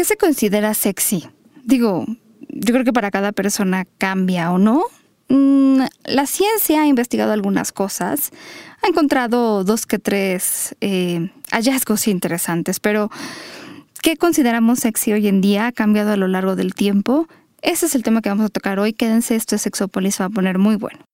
¿Qué se considera sexy? Digo, yo creo que para cada persona cambia o no. Mm, la ciencia ha investigado algunas cosas, ha encontrado dos que tres eh, hallazgos interesantes, pero ¿qué consideramos sexy hoy en día? ¿Ha cambiado a lo largo del tiempo? Ese es el tema que vamos a tocar hoy. Quédense, esto es Sexopolis, va a poner muy bueno.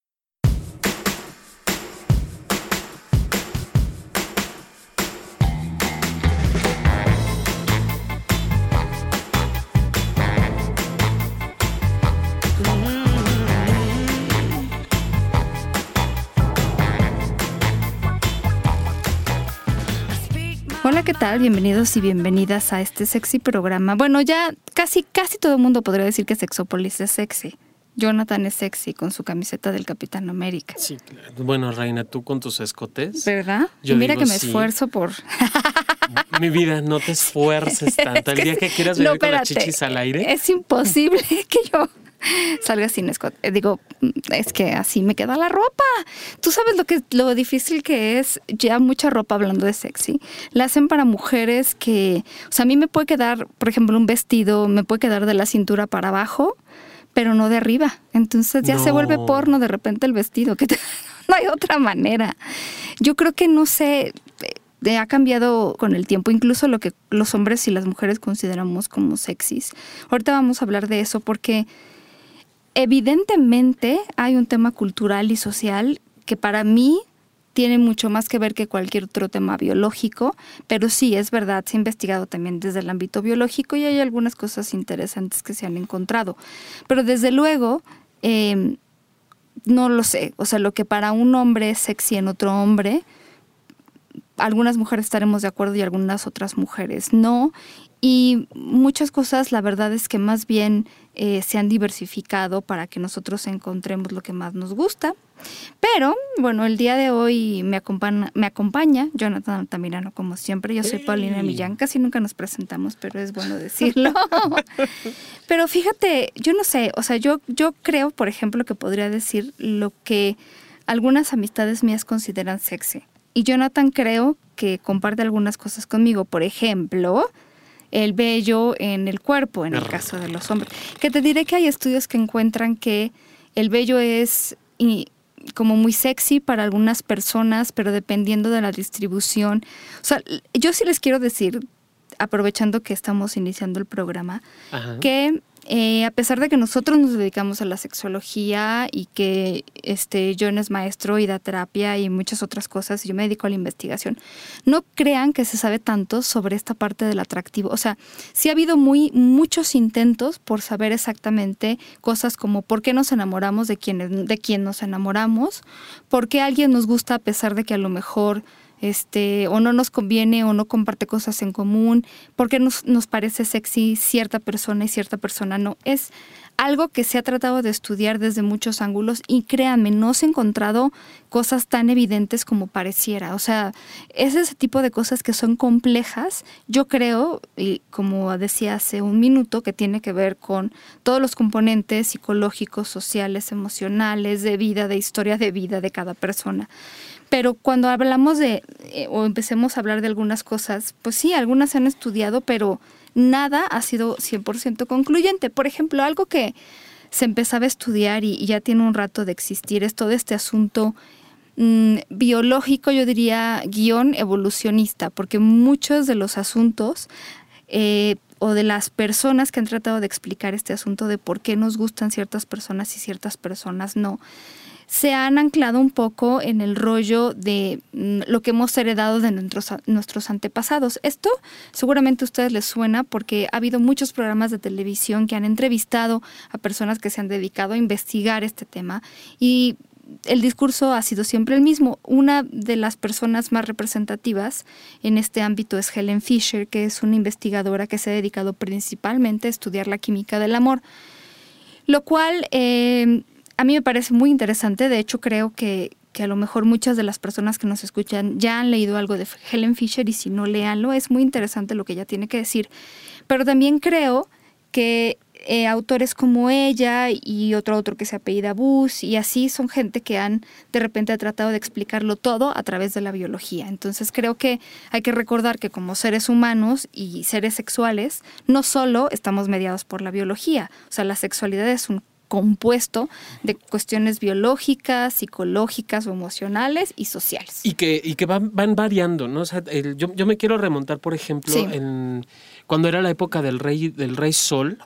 ¿Qué tal? Bienvenidos y bienvenidas a este sexy programa. Bueno, ya casi, casi todo el mundo podría decir que Sexopolis es sexy. Jonathan es sexy con su camiseta del Capitán América. Sí, bueno, Reina, tú con tus escotes. ¿Verdad? Yo mira que me esfuerzo por. Mi vida, no te esfuerces tanto. El día que quieras venir con las chichis al aire. Es imposible que yo salga sin escote. Eh, digo, es que así me queda la ropa. Tú sabes lo que lo difícil que es ya mucha ropa hablando de sexy. La hacen para mujeres que, o sea, a mí me puede quedar, por ejemplo, un vestido, me puede quedar de la cintura para abajo, pero no de arriba. Entonces ya se vuelve porno de repente el vestido, que no hay otra manera. Yo creo que no sé, eh, ha cambiado con el tiempo, incluso lo que los hombres y las mujeres consideramos como sexys. Ahorita vamos a hablar de eso porque evidentemente hay un tema cultural y social que para mí tiene mucho más que ver que cualquier otro tema biológico, pero sí, es verdad, se ha investigado también desde el ámbito biológico y hay algunas cosas interesantes que se han encontrado. Pero desde luego, em, no lo sé, o sea, lo que para un hombre es sexy en otro hombre, algunas mujeres estaremos de acuerdo y algunas otras mujeres no. Y muchas cosas, la verdad es que más bien eh, se han diversificado para que nosotros encontremos lo que más nos gusta. Pero bueno, el día de hoy me acompaña, me acompaña Jonathan Altamirano, como siempre. Yo soy Paulina Millán, casi nunca nos presentamos, pero es bueno decirlo. pero fíjate, yo no sé, o sea, yo, yo creo, por ejemplo, que podría decir lo que algunas amistades mías consideran sexy. Y Jonathan creo que comparte algunas cosas conmigo. Por ejemplo, el vello en el cuerpo, en el caso de los hombres. Que te diré que hay estudios que encuentran que el vello es como muy sexy para algunas personas, pero dependiendo de la distribución. O sea, yo sí les quiero decir, aprovechando que estamos iniciando el programa, que eh, a pesar de que nosotros nos dedicamos a la sexología y que este, John es maestro y da terapia y muchas otras cosas, yo me dedico a la investigación, no crean que se sabe tanto sobre esta parte del atractivo. O sea, sí ha habido muy, muchos intentos por saber exactamente cosas como por qué nos enamoramos de quién, de quién nos enamoramos, por qué alguien nos gusta a pesar de que a lo mejor este, o no nos conviene o no comparte cosas en común, porque nos, parece sexy cierta persona y cierta persona no. Es algo que se ha tratado de estudiar desde muchos ángulos y créanme, no se ha encontrado cosas tan evidentes como pareciera. O sea, es ese tipo de cosas que son complejas. Yo creo, y como decía hace un minuto, que tiene que ver con todos los componentes psicológicos, sociales, emocionales, de vida, de historia de vida de cada persona. Pero cuando hablamos de, eh, o empecemos a hablar de algunas cosas, pues sí, algunas se han estudiado, pero nada ha sido 100% concluyente. Por ejemplo, algo que se empezaba a estudiar y, ya tiene un rato de existir es todo este asunto mm, biológico, yo diría, guion evolucionista, porque muchos de los asuntos eh, o de las personas que han tratado de explicar este asunto de por qué nos gustan ciertas personas y ciertas personas no, se han anclado un poco en el rollo de mm, lo que hemos heredado de nuestros, nuestros antepasados. Esto seguramente a ustedes les suena porque ha habido muchos programas de televisión que han entrevistado a personas que se han dedicado a investigar este tema y el discurso ha sido siempre el mismo. Una de las personas más representativas en este ámbito es Helen Fisher, que es una investigadora que se ha dedicado principalmente a estudiar la química del amor, lo cual eh, a mí me parece muy interesante. De hecho, creo que, a lo mejor muchas de las personas que nos escuchan ya han leído algo de Helen Fisher y si no, leanlo. Es muy interesante lo que ella tiene que decir. Pero también creo que eh, autores como ella y otro otro que se apellida Bus y así son gente que han de repente tratado de explicarlo todo a través de la biología. Entonces creo que hay que recordar que como seres humanos y seres sexuales no solo estamos mediados por la biología, o sea, la sexualidad es un compuesto de cuestiones biológicas, psicológicas o emocionales y sociales. Y que, y que van, van variando, ¿no? O sea, yo, yo, me quiero remontar, por ejemplo, en, cuando era la época del rey, del rey Sol,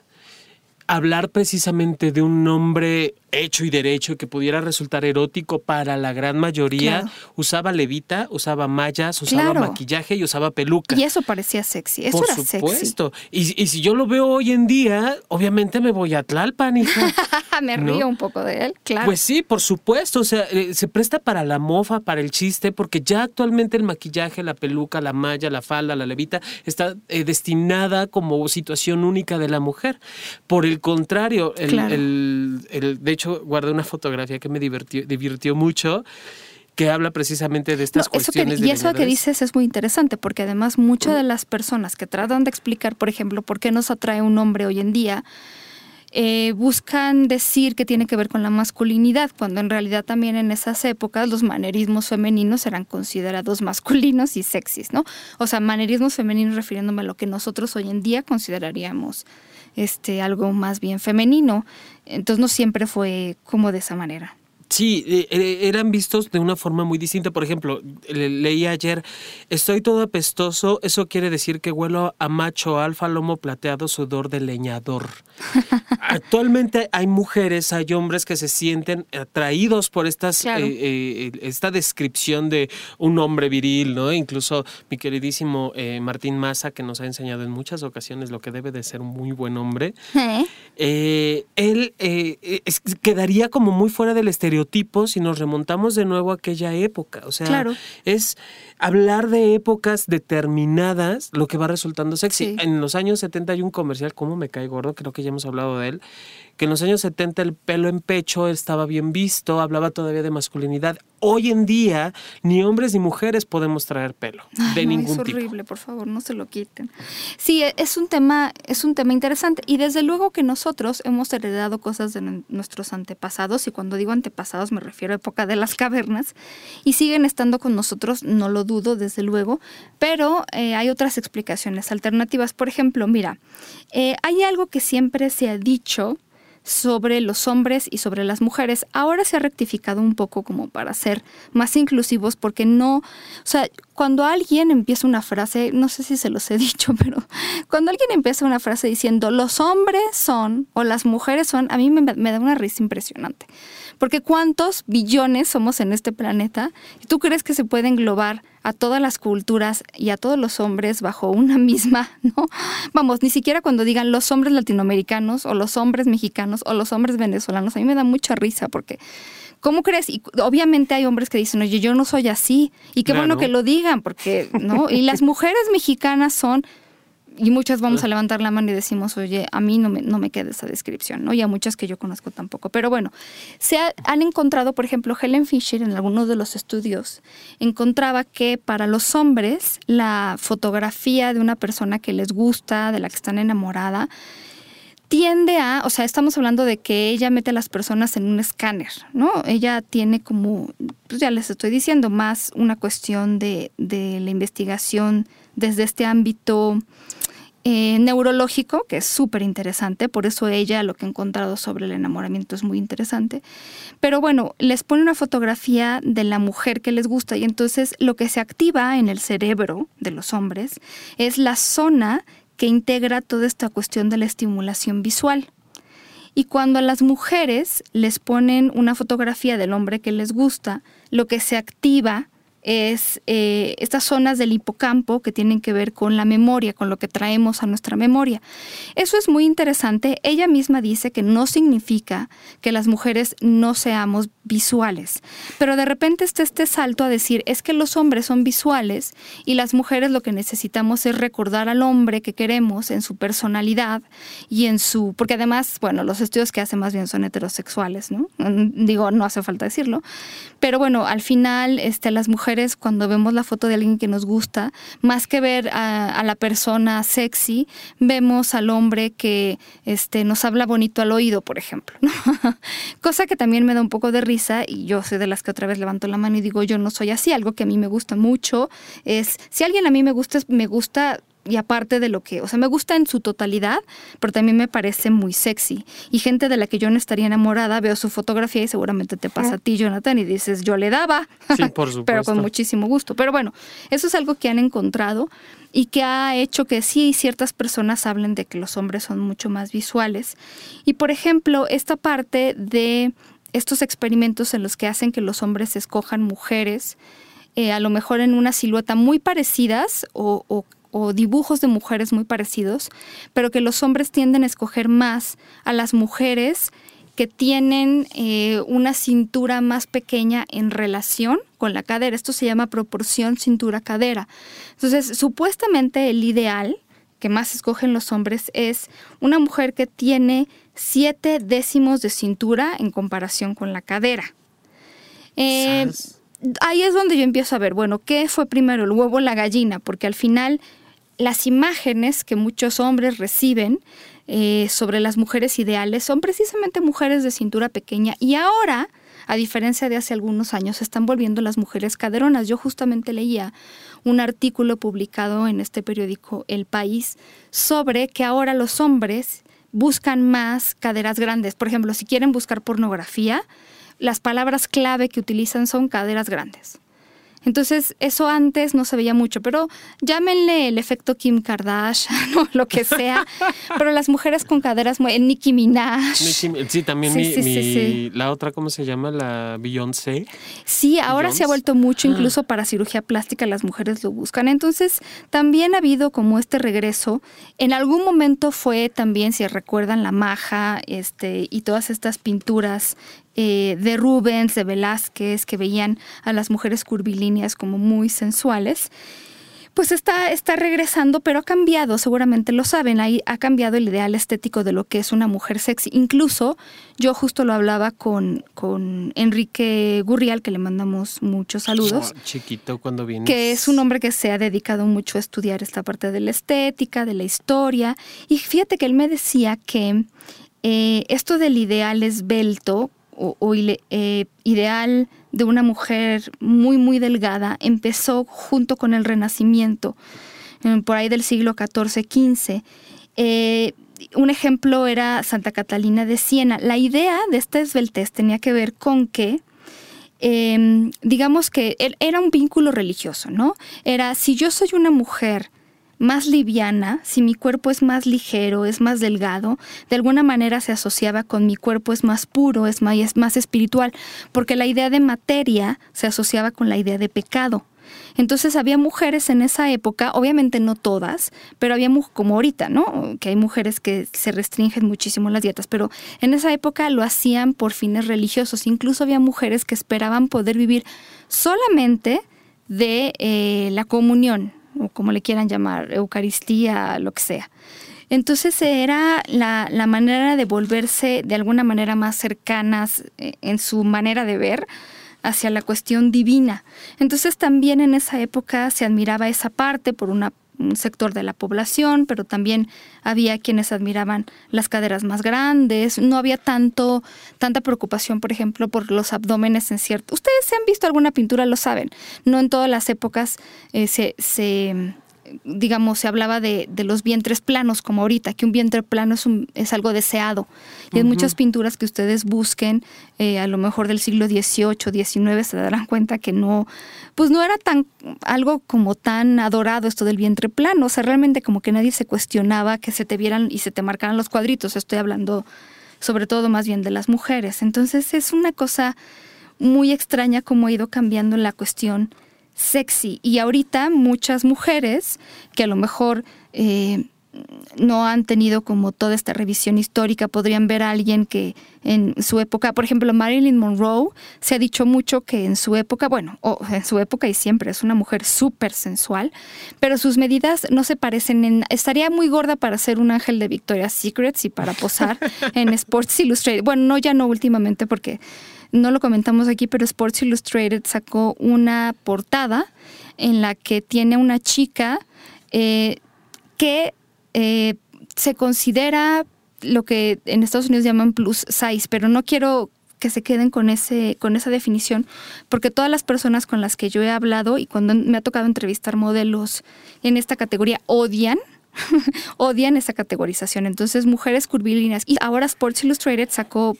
hablar precisamente de un nombre hecho y derecho que pudiera resultar erótico para la gran mayoría, usaba levita, usaba mallas, usaba maquillaje y usaba peluca. Y eso parecía sexy, eso Por supuesto. Y, si yo lo veo hoy en día, obviamente me voy a Tlalpan, hija. me río un poco de él, claro. Pues sí, por supuesto, o sea, eh, se presta para la mofa, para el chiste, porque ya actualmente el maquillaje, la peluca, la malla, la falda, la levita, está eh, destinada como situación única de la mujer. Por el contrario, el, el, el de hecho, guardé una fotografía que me divirtió, divirtió mucho que habla precisamente de estas cuestiones. y eso que dices es muy interesante, porque además muchas de las personas que tratan de explicar, por ejemplo, por qué nos atrae un hombre hoy en día, eh, buscan decir que tiene que ver con la masculinidad, cuando en realidad también en esas épocas los manerismos femeninos eran considerados masculinos y sexys, ¿no? O sea, manerismos femeninos refiriéndome a lo que nosotros hoy en día consideraríamos este, algo más bien femenino. Entonces no siempre fue como de esa manera. Sí, eh, eh, eran vistos de una forma muy distinta. Por ejemplo, leí ayer, estoy todo apestoso, eso quiere decir que huelo a macho alfa, lomo plateado, sudor de leñador. Actualmente hay mujeres, hay hombres que se sienten atraídos por estas, eh, esta descripción de un hombre viril, ¿no? Incluso mi queridísimo Martín Massa, que nos ha enseñado en muchas ocasiones lo que debe de ser un muy buen hombre, él quedaría como muy fuera del estereotipo tipos si nos remontamos de nuevo a aquella época. O sea, es hablar de épocas determinadas lo que va resultando sexy. En los años 70 hay un comercial, ¿cómo me cae gordo? Creo que ya hemos hablado de él que en los años 70 el pelo en pecho estaba bien visto, hablaba todavía de masculinidad. Hoy en día ni hombres ni mujeres podemos traer pelo de ningún tipo. Es horrible, por favor, no se lo quiten. Sí, e, es un tema, es un tema interesante y desde luego que nosotros hemos heredado cosas de nuestros antepasados y cuando digo antepasados me refiero a época de las cavernas y siguen estando con nosotros, no lo dudo desde luego, pero eh, hay otras explicaciones alternativas. Por ejemplo, mira, eh, hay algo que siempre se ha dicho sobre los hombres y sobre las mujeres. Ahora se ha rectificado un poco como para ser más inclusivos porque no, o sea, cuando alguien empieza una frase, no sé si se los he dicho, pero cuando alguien empieza una frase diciendo los hombres son o las mujeres son, a mí me, me da una risa impresionante. Porque ¿cuántos billones somos en este planeta? ¿Y tú crees que se puede englobar a todas las culturas y a todos los hombres bajo una misma, ¿no? Vamos, ni siquiera cuando digan los hombres latinoamericanos o los hombres mexicanos o los hombres venezolanos, a mí me da mucha risa porque ¿Cómo crees? Y obviamente hay hombres que dicen, oye, yo no soy así. Y qué bueno que lo digan, porque, ¿no? Y las mujeres mexicanas son y muchas vamos a levantar la mano y decimos, oye, a mí no me, no me queda esa descripción, ¿no? Y a muchas que yo conozco tampoco. Pero bueno, se han encontrado, por ejemplo, Helen Fisher en algunos de los estudios, encontraba que para los hombres la fotografía de una persona que les gusta, de la que están enamorada, tiende a, o sea, estamos hablando de que ella mete a las personas en un escáner, ¿no? Ella tiene como, pues ya les estoy diciendo, más una cuestión de, de la investigación desde este ámbito eh, neurológico, que es súper interesante, por eso ella lo que ha encontrado sobre el enamoramiento es muy interesante. Pero bueno, les pone una fotografía de la mujer que les gusta y entonces lo que se activa en el cerebro de los hombres es la zona que integra toda esta cuestión de la estimulación visual. Y cuando a las mujeres les ponen una fotografía del hombre que les gusta, lo que se activa es eh, estas zonas del hipocampo que tienen que ver con la memoria, con lo que traemos a nuestra memoria. Eso es muy interesante. Ella misma dice que no significa que las mujeres no seamos visuales, pero de repente está este salto a decir, es que los hombres son visuales y las mujeres lo que necesitamos es recordar al hombre que queremos en su personalidad y en su, porque además, bueno, los estudios que hace más bien son heterosexuales, ¿no? Digo, no hace falta decirlo, pero bueno, al final este, las mujeres cuando vemos la foto de alguien que nos gusta, más que ver a, la persona sexy, vemos al hombre que este, nos habla bonito al oído, por ejemplo. Cosa que también me da un poco de risa y yo soy de las que otra vez levanto la mano y digo, yo no soy así. Algo que a mí me gusta mucho es, si alguien a mí me gusta, me gusta y aparte de lo que, o sea, me gusta en su totalidad, pero también me parece muy sexy. Y gente de la que yo no estaría enamorada, veo su fotografía y seguramente te pasa a ti, Jonathan, y dices, yo le daba. Sí, por supuesto. pero con muchísimo gusto. Pero bueno, eso es algo que han encontrado y que ha hecho que sí ciertas personas hablen de que los hombres son mucho más visuales. Y por ejemplo, esta parte de estos experimentos en los que hacen que los hombres escojan mujeres, eh, a lo mejor en una silueta muy parecidas o, o o dibujos de mujeres muy parecidos, pero que los hombres tienden a escoger más a las mujeres que tienen eh, una cintura más pequeña en relación con la cadera. Esto se llama proporción cintura-cadera. Entonces, supuestamente el ideal que más escogen los hombres es una mujer que tiene siete décimos de cintura en comparación con la cadera. Eh, ahí es donde yo empiezo a ver, bueno, ¿qué fue primero, el huevo o la gallina? Porque al final las imágenes que muchos hombres reciben eh, sobre las mujeres ideales son precisamente mujeres de cintura pequeña y ahora, a diferencia de hace algunos años, se están volviendo las mujeres caderonas. Yo justamente leía un artículo publicado en este periódico El País sobre que ahora los hombres buscan más caderas grandes. Por ejemplo, si quieren buscar pornografía, las palabras clave que utilizan son caderas grandes. Entonces, eso antes no se veía mucho, pero llámenle el efecto Kim Kardashian o lo que sea. pero las mujeres con caderas, muy, Nicki Minaj. sí, también mi, la otra, ¿cómo se llama? La Beyoncé. Sí, ahora se ha vuelto mucho, ah. incluso para cirugía plástica las mujeres lo buscan. Entonces, también ha habido como este regreso. En algún momento fue también, si recuerdan, la maja este, y todas estas pinturas eh, de Rubens, de Velázquez, que veían a las mujeres curvilíneas como muy sensuales, pues está, está regresando, pero ha cambiado, seguramente lo saben, ahí ha cambiado el ideal estético de lo que es una mujer sexy. Incluso yo justo lo hablaba con, con Enrique Gurrial, que le mandamos muchos saludos. Oh, chiquito cuando viene. Que es un hombre que se ha dedicado mucho a estudiar esta parte de la estética, de la historia. Y fíjate que él me decía que eh, esto del ideal esbelto, o, eh, ideal de una mujer muy, muy delgada empezó junto con el Renacimiento, por ahí del siglo XIV, XV. Eh, un ejemplo era Santa Catalina de Siena. La idea de esta esbeltez tenía que ver con que, em, digamos que era un vínculo religioso, ¿no? Era, si yo soy una mujer más liviana, si mi cuerpo es más ligero, es más delgado, de alguna manera se asociaba con mi cuerpo es más puro, es más, es más espiritual, porque la idea de materia se asociaba con la idea de pecado. Entonces había mujeres en esa época, obviamente no todas, pero había como ahorita, ¿no? Que hay mujeres que se restringen muchísimo las dietas, pero en esa época lo hacían por fines religiosos. Incluso había mujeres que esperaban poder vivir solamente de eh, la comunión, o como le quieran llamar, Eucaristía, lo que sea. Entonces era la, la, manera de volverse de alguna manera más cercanas eh, en su manera de ver hacia la cuestión divina. Entonces también en esa época se admiraba esa parte por una un sector de la población, pero también había quienes admiraban las caderas más grandes, no había tanto, tanta preocupación, por ejemplo, por los abdómenes en cierto. Ustedes se han visto alguna pintura, lo saben. No en todas las épocas eh, se, se digamos, se hablaba de, de, los vientres planos, como ahorita, que un vientre plano es, un, es algo deseado. Y en muchas pinturas que ustedes busquen, eh, a lo mejor del siglo XVIII, XIX, se darán cuenta que no, pues no era tan, algo como tan adorado esto del vientre plano. O sea, realmente como que nadie se cuestionaba que se te vieran y se te marcaran los cuadritos. Estoy hablando sobre todo más bien de las mujeres. Entonces es una cosa muy extraña como ha ido cambiando la cuestión sexy. Y ahorita muchas mujeres que a lo mejor eh, no han tenido como toda esta revisión histórica, podrían ver a alguien que en su época, por ejemplo, Marilyn Monroe, se ha dicho mucho que en su época, bueno, en su época y siempre es una mujer súper sensual, pero sus medidas no se parecen en... Estaría muy gorda para ser un ángel de Victoria's Secrets y para posar en Sports Illustrated. Bueno, no, ya no últimamente porque no lo comentamos aquí, pero Sports Illustrated sacó una portada en la que tiene una chica eh, que eh, se considera lo que en Estados Unidos llaman plus size, pero no quiero que se queden con ese con esa definición, porque todas las personas con las que yo he hablado y cuando me ha tocado entrevistar modelos en esta categoría odian odian esa categorización. Entonces, mujeres curvilíneas. Y ahora Sports Illustrated sacó,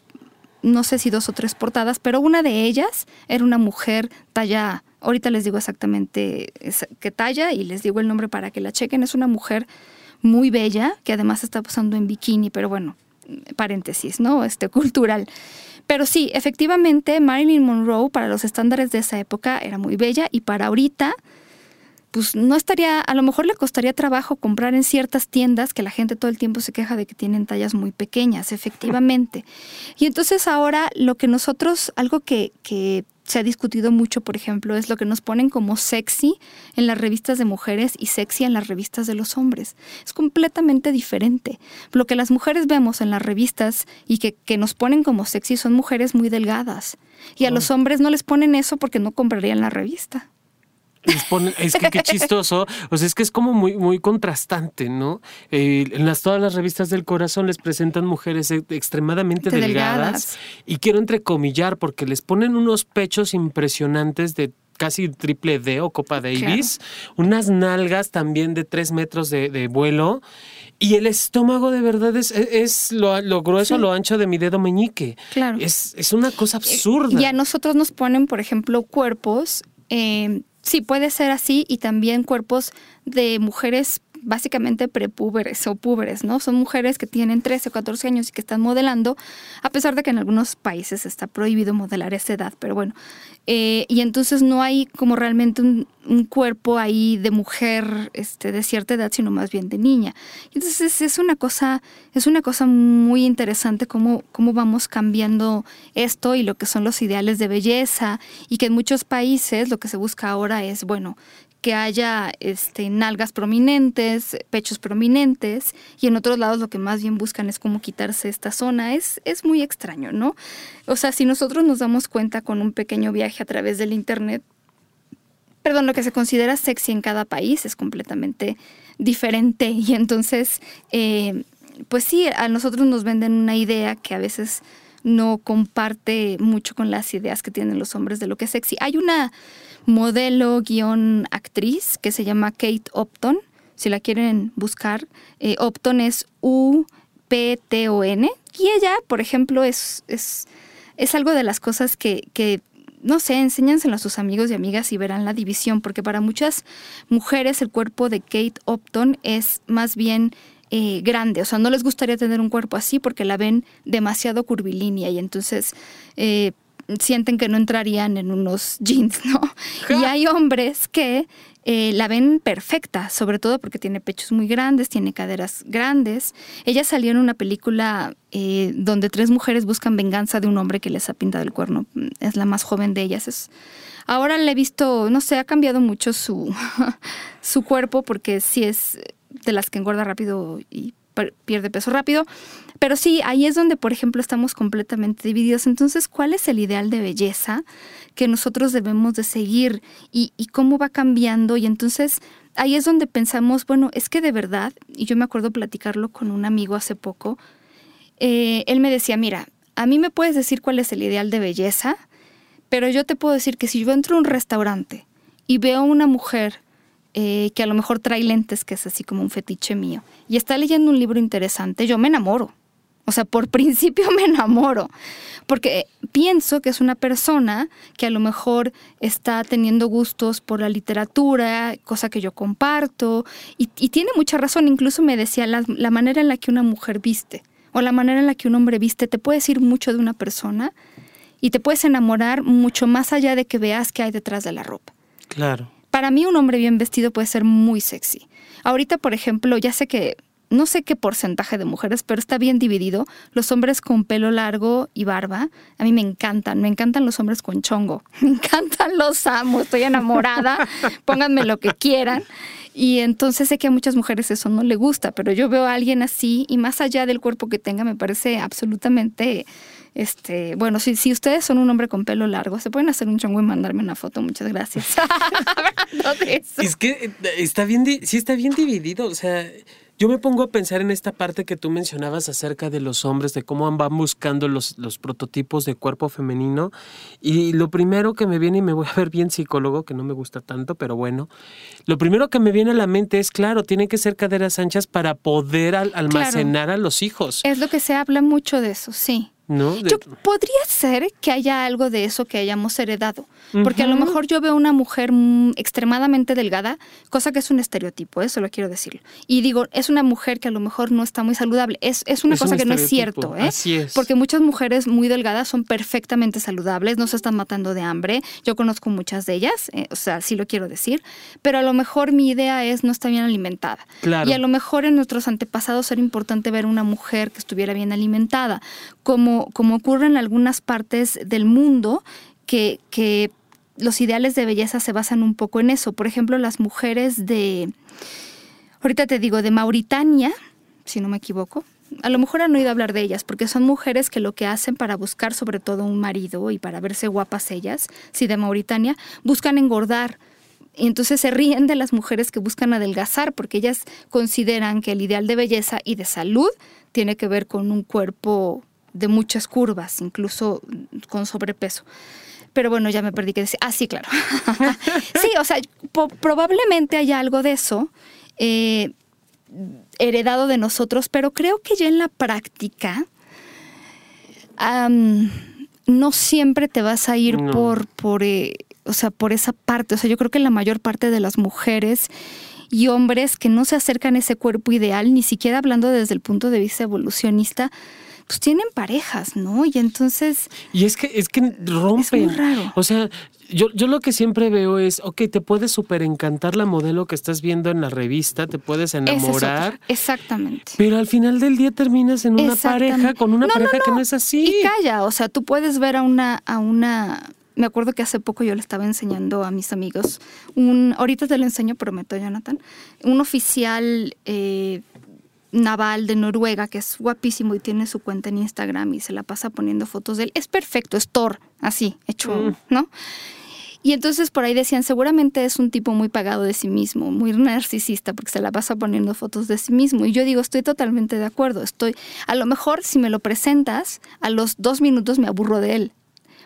no sé si dos o tres portadas, pero una de ellas era una mujer talla, ahorita les digo exactamente qué talla y les digo el nombre para que la chequen. Es una mujer muy bella, que además está posando en bikini, pero bueno, paréntesis, ¿no? Este cultural. Pero sí, efectivamente, Marilyn Monroe para los estándares de esa época era muy bella y para ahorita pues no estaría, a lo mejor le costaría trabajo comprar en ciertas tiendas que la gente todo el tiempo se queja de que tienen tallas muy pequeñas, efectivamente. Y entonces ahora lo que nosotros, algo que, que se ha discutido mucho, por ejemplo, es lo que nos ponen como sexy en las revistas de mujeres y sexy en las revistas de los hombres. Es completamente diferente. Lo que las mujeres vemos en las revistas y que, que nos ponen como sexy son mujeres muy delgadas. Y a los hombres no les ponen eso porque no comprarían la revista es que qué chistoso. O sea, es que es como muy, muy contrastante, ¿no? Eh, en las, todas las revistas del corazón les presentan mujeres e, extremadamente delgadas, Y quiero entrecomillar porque les ponen unos pechos impresionantes de casi triple D o Copa Davis, unas nalgas también de tres metros de, vuelo. Y el estómago de verdad es, es lo, grueso, lo ancho de mi dedo meñique. Claro. Es, es una cosa eh, absurda. Y a nosotros nos ponen, por ejemplo, cuerpos eh, Sí, puede ser así y también cuerpos de mujeres básicamente prepúberes o púberes, ¿no? Son mujeres que tienen 13 o 14 años y que están modelando, a pesar de que en algunos países está prohibido modelar esa edad, pero bueno. Eh, y entonces no hay como realmente un, cuerpo ahí de mujer este, de cierta edad, sino más bien de niña. Entonces es una cosa, es una cosa muy interesante cómo, cómo vamos cambiando esto y lo que son los ideales de belleza y que en muchos países lo que se busca ahora es, bueno, que haya este, nalgas prominentes, pechos prominentes, y en otros lados lo que más bien buscan es cómo quitarse esta zona. Es, es muy extraño, ¿no? O sea, si nosotros nos damos cuenta con un pequeño viaje a través del Internet, perdón, lo que se considera sexy en cada país es completamente diferente, y entonces, eh, pues sí, a nosotros nos venden una idea que a veces no comparte mucho con las ideas que tienen los hombres de lo que es sexy. Hay una modelo guion actriz que se llama Kate Upton. Si la quieren buscar, eh, Upton es U-P-T-O-N. Y ella, por ejemplo, es, es, es algo de las cosas que, que no sé, enséñanselo a sus amigos y amigas y verán la división, porque para muchas mujeres el cuerpo de Kate Upton es más bien eh, grande, o sea, no les gustaría tener un cuerpo así porque la ven demasiado curvilínea y entonces eh, sienten que no entrarían en unos jeans, ¿no? Y hay hombres que eh, la ven perfecta, sobre todo porque tiene pechos muy grandes, tiene caderas grandes. Ella salió en una película eh, donde tres mujeres buscan venganza de un hombre que les ha pintado el cuerno. Es la más joven de ellas. Es, ahora le he visto, no sé, ha cambiado mucho su, su cuerpo porque sí es de las que engorda rápido y pierde peso rápido. Pero sí, ahí es donde, por ejemplo, estamos completamente divididos. Entonces, ¿cuál es el ideal de belleza que nosotros debemos de seguir y, cómo va cambiando? Y entonces ahí es donde pensamos, bueno, es que de verdad, y yo me acuerdo platicarlo con un amigo hace poco, eh, él me decía, mira, a mí me puedes decir cuál es el ideal de belleza, pero yo te puedo decir que si yo entro a un restaurante y veo a una mujer eh, que a lo mejor trae lentes, que es así como un fetiche mío, y está leyendo un libro interesante, yo me enamoro. O sea, por principio me enamoro, porque pienso que es una persona que a lo mejor está teniendo gustos por la literatura, cosa que yo comparto, y, tiene mucha razón, incluso me decía la, la, manera en la que una mujer viste o la manera en la que un hombre viste te puede decir mucho de una persona y te puedes enamorar mucho más allá de que veas qué hay detrás de la ropa. Claro. Para mí un hombre bien vestido puede ser muy sexy. Ahorita, por ejemplo, ya sé que no sé qué porcentaje de mujeres, pero está bien dividido. Los hombres con pelo largo y barba, a mí me encantan. Me encantan los hombres con chongo. Me encantan, los amo. Estoy enamorada. Pónganme lo que quieran. Y entonces sé que a muchas mujeres eso no le gusta, pero yo veo a alguien así y más allá del cuerpo que tenga, me parece absolutamente Este, bueno, si, si ustedes son un hombre con pelo largo, se pueden hacer un chongo y mandarme una foto. Muchas gracias. es que eh, está bien, sí está bien dividido. O sea, yo me pongo a pensar en esta parte que tú mencionabas acerca de los hombres, de cómo van buscando los, los prototipos de cuerpo femenino. Y lo primero que me viene, y me voy a ver bien psicólogo, que no me gusta tanto, pero bueno, lo primero que me viene a la mente es, claro, tienen que ser caderas anchas para poder almacenar a los hijos. Es lo que se habla mucho de eso, sí. Yo, podría ser que haya algo de eso que hayamos heredado, porque a lo mejor yo veo una mujer extremadamente delgada, cosa que es un estereotipo, eso lo quiero decir. Y digo, es una mujer que a lo mejor no está muy saludable. Es, una cosa que no es cierto, ¿eh? Así es. Porque muchas mujeres muy delgadas son perfectamente saludables, no se están matando de hambre. Yo conozco muchas de ellas, eh, o sea, sí lo quiero decir, pero a lo mejor mi idea es no está bien alimentada. Claro. Y a lo mejor en nuestros antepasados era importante ver una mujer que estuviera bien alimentada, como como, ocurre en algunas partes del mundo, que, que los ideales de belleza se basan un poco en eso. Por ejemplo, las mujeres de, ahorita te digo, de Mauritania, si no me equivoco, a lo mejor han oído hablar de ellas, porque son mujeres que lo que hacen para buscar sobre todo un marido y para verse guapas ellas, si de Mauritania, buscan engordar. Y entonces se ríen de las mujeres que buscan adelgazar, porque ellas consideran que el ideal de belleza y de salud tiene que ver con un cuerpo de muchas curvas, incluso con sobrepeso. Pero bueno, ya me perdí que decir. Ah, sí, claro. sí, o sea, probablemente haya algo de eso eh, heredado de nosotros, pero creo que ya en la práctica no siempre te vas a ir por, por, eh, o sea, por esa parte. O sea, yo creo que la mayor parte de las mujeres y hombres que no se acercan a ese cuerpo ideal, ni siquiera hablando desde el punto de vista evolucionista, pues tienen parejas, ¿no? Y entonces... Y es que, es que rompen. Es muy raro. O sea, yo, yo lo que siempre veo es, ok, te puede súper encantar la modelo que estás viendo en la revista, te puedes enamorar. exactamente. Pero al final del día terminas en una pareja con una pareja que no es así. Y calla, o sea, tú puedes ver a una, a una me acuerdo que hace poco yo le estaba enseñando a mis amigos, un, ahorita te lo enseño, prometo, Jonathan, un oficial eh, naval de Noruega, que es guapísimo y tiene su cuenta en Instagram y se la pasa poniendo fotos de él. Es perfecto, es Thor, así, hecho, mm. ¿no? Y entonces por ahí decían, seguramente es un tipo muy pagado de sí mismo, muy narcisista, porque se la pasa poniendo fotos de sí mismo. Y yo digo, estoy totalmente de acuerdo. Estoy, a lo mejor si me lo presentas, a los dos minutos me aburro de él.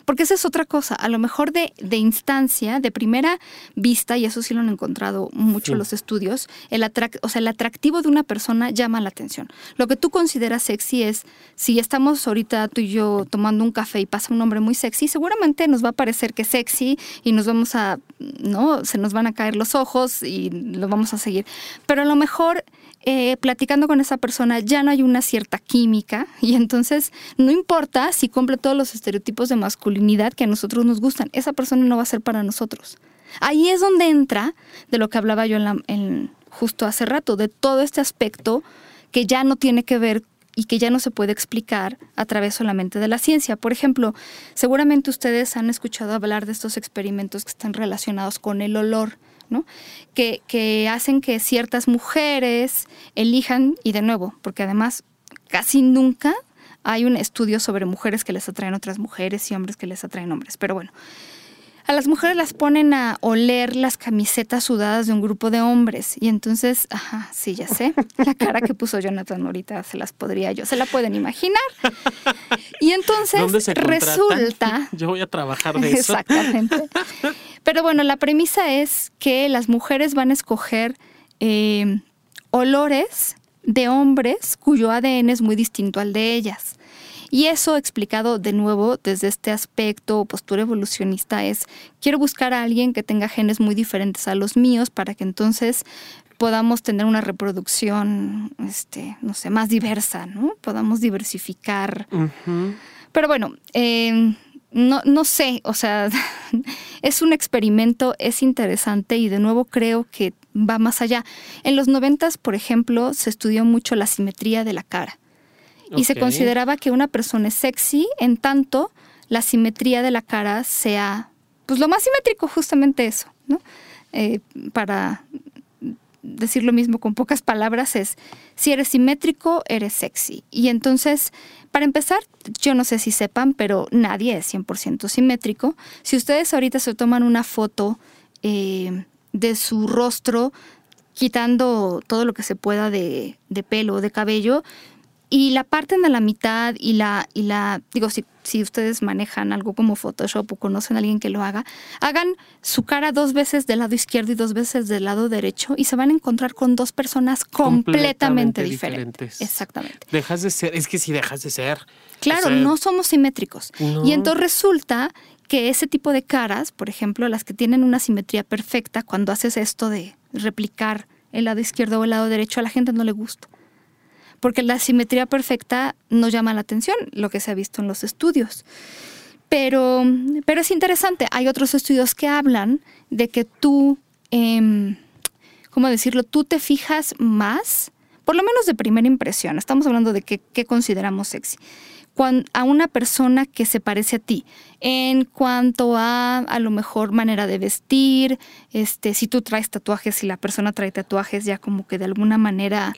Porque esa es otra cosa, a lo mejor de, de instancia, de primera vista, y eso sí lo han encontrado mucho los estudios, el, o sea, el atractivo de una persona llama la atención. Lo que tú consideras sexy es, si estamos ahorita tú y yo tomando un café y pasa un hombre muy sexy, seguramente nos va a parecer que es sexy y nos vamos a, ¿no? Se nos van a caer los ojos y lo vamos a seguir. Pero a lo mejor eh, platicando con esa persona ya no hay una cierta química y entonces no importa si cumple todos los estereotipos de masculinidad que a nosotros nos gustan, esa persona no va a ser para nosotros. Ahí es donde entra de lo que hablaba yo en justo hace rato, de todo este aspecto que ya no tiene que ver y que ya no se puede explicar a través solamente de la ciencia. Por ejemplo, seguramente ustedes han escuchado hablar de estos experimentos que están relacionados con el olor que, hacen que ciertas mujeres elijan, y de nuevo, porque además casi nunca hay un estudio sobre mujeres que les atraen otras mujeres y hombres que les atraen hombres. Pero bueno, a las mujeres las ponen a oler las camisetas sudadas de un grupo de hombres. Y entonces, ajá, sí, ya sé. La cara que puso Jonathan ahorita se las podría yo, se la pueden imaginar. Y entonces resulta. Yo voy a trabajar de eso. Exactamente. Pero bueno, la premisa es que las mujeres van a escoger eh, olores de hombres cuyo ADN es muy distinto al de ellas. Y eso explicado de nuevo desde este aspecto o postura evolucionista es, quiero buscar a alguien que tenga genes muy diferentes a los míos para que entonces podamos tener una reproducción, este, no sé, más diversa, ¿no? Podamos diversificar. Pero bueno, eh, no, no sé, o sea, es un experimento, es interesante y de nuevo creo que va más allá. En los noventas, por ejemplo, se estudió mucho la simetría de la cara y se consideraba que una persona es sexy en tanto la simetría de la cara sea, pues lo más simétrico, justamente eso, ¿no? Eh, para decir lo mismo con pocas palabras, es si eres simétrico, eres sexy. Y entonces, para empezar, yo no sé si sepan, pero nadie es 100% simétrico. Si ustedes ahorita se toman una foto eh, de su rostro, quitando todo lo que se pueda de, de pelo o de cabello, y la parten a la mitad y la, y la digo, si, si ustedes manejan algo como Photoshop o conocen a alguien que lo haga, hagan su cara dos veces del lado izquierdo y dos veces del lado derecho y se van a encontrar con dos personas completamente, diferentes. Exactamente. Dejas de ser, es que si dejas de ser. Claro, no somos simétricos. Y entonces resulta que ese tipo de caras, por ejemplo, las que tienen una simetría perfecta, cuando haces esto de replicar el lado izquierdo o el lado derecho, a la gente no le gusta porque la simetría perfecta no llama la atención, lo que se ha visto en los estudios. Pero, pero es interesante, hay otros estudios que hablan de que tú, eh, ¿cómo decirlo? Tú te fijas más, por lo menos de primera impresión, estamos hablando de qué, consideramos sexy, a una persona que se parece a ti, en cuanto a a lo mejor manera de vestir, este, si tú traes tatuajes, si la persona trae tatuajes, ya como que de alguna manera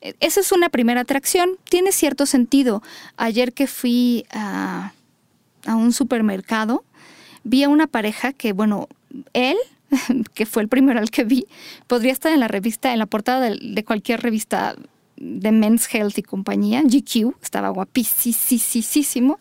esa es una primera atracción. Tiene cierto sentido. Ayer que fui a, un supermercado, vi a una pareja que, bueno, él, que fue el primero al que vi, podría estar en la revista, en la portada de, de cualquier revista de Men's Health y compañía, GQ, estaba guapísimo.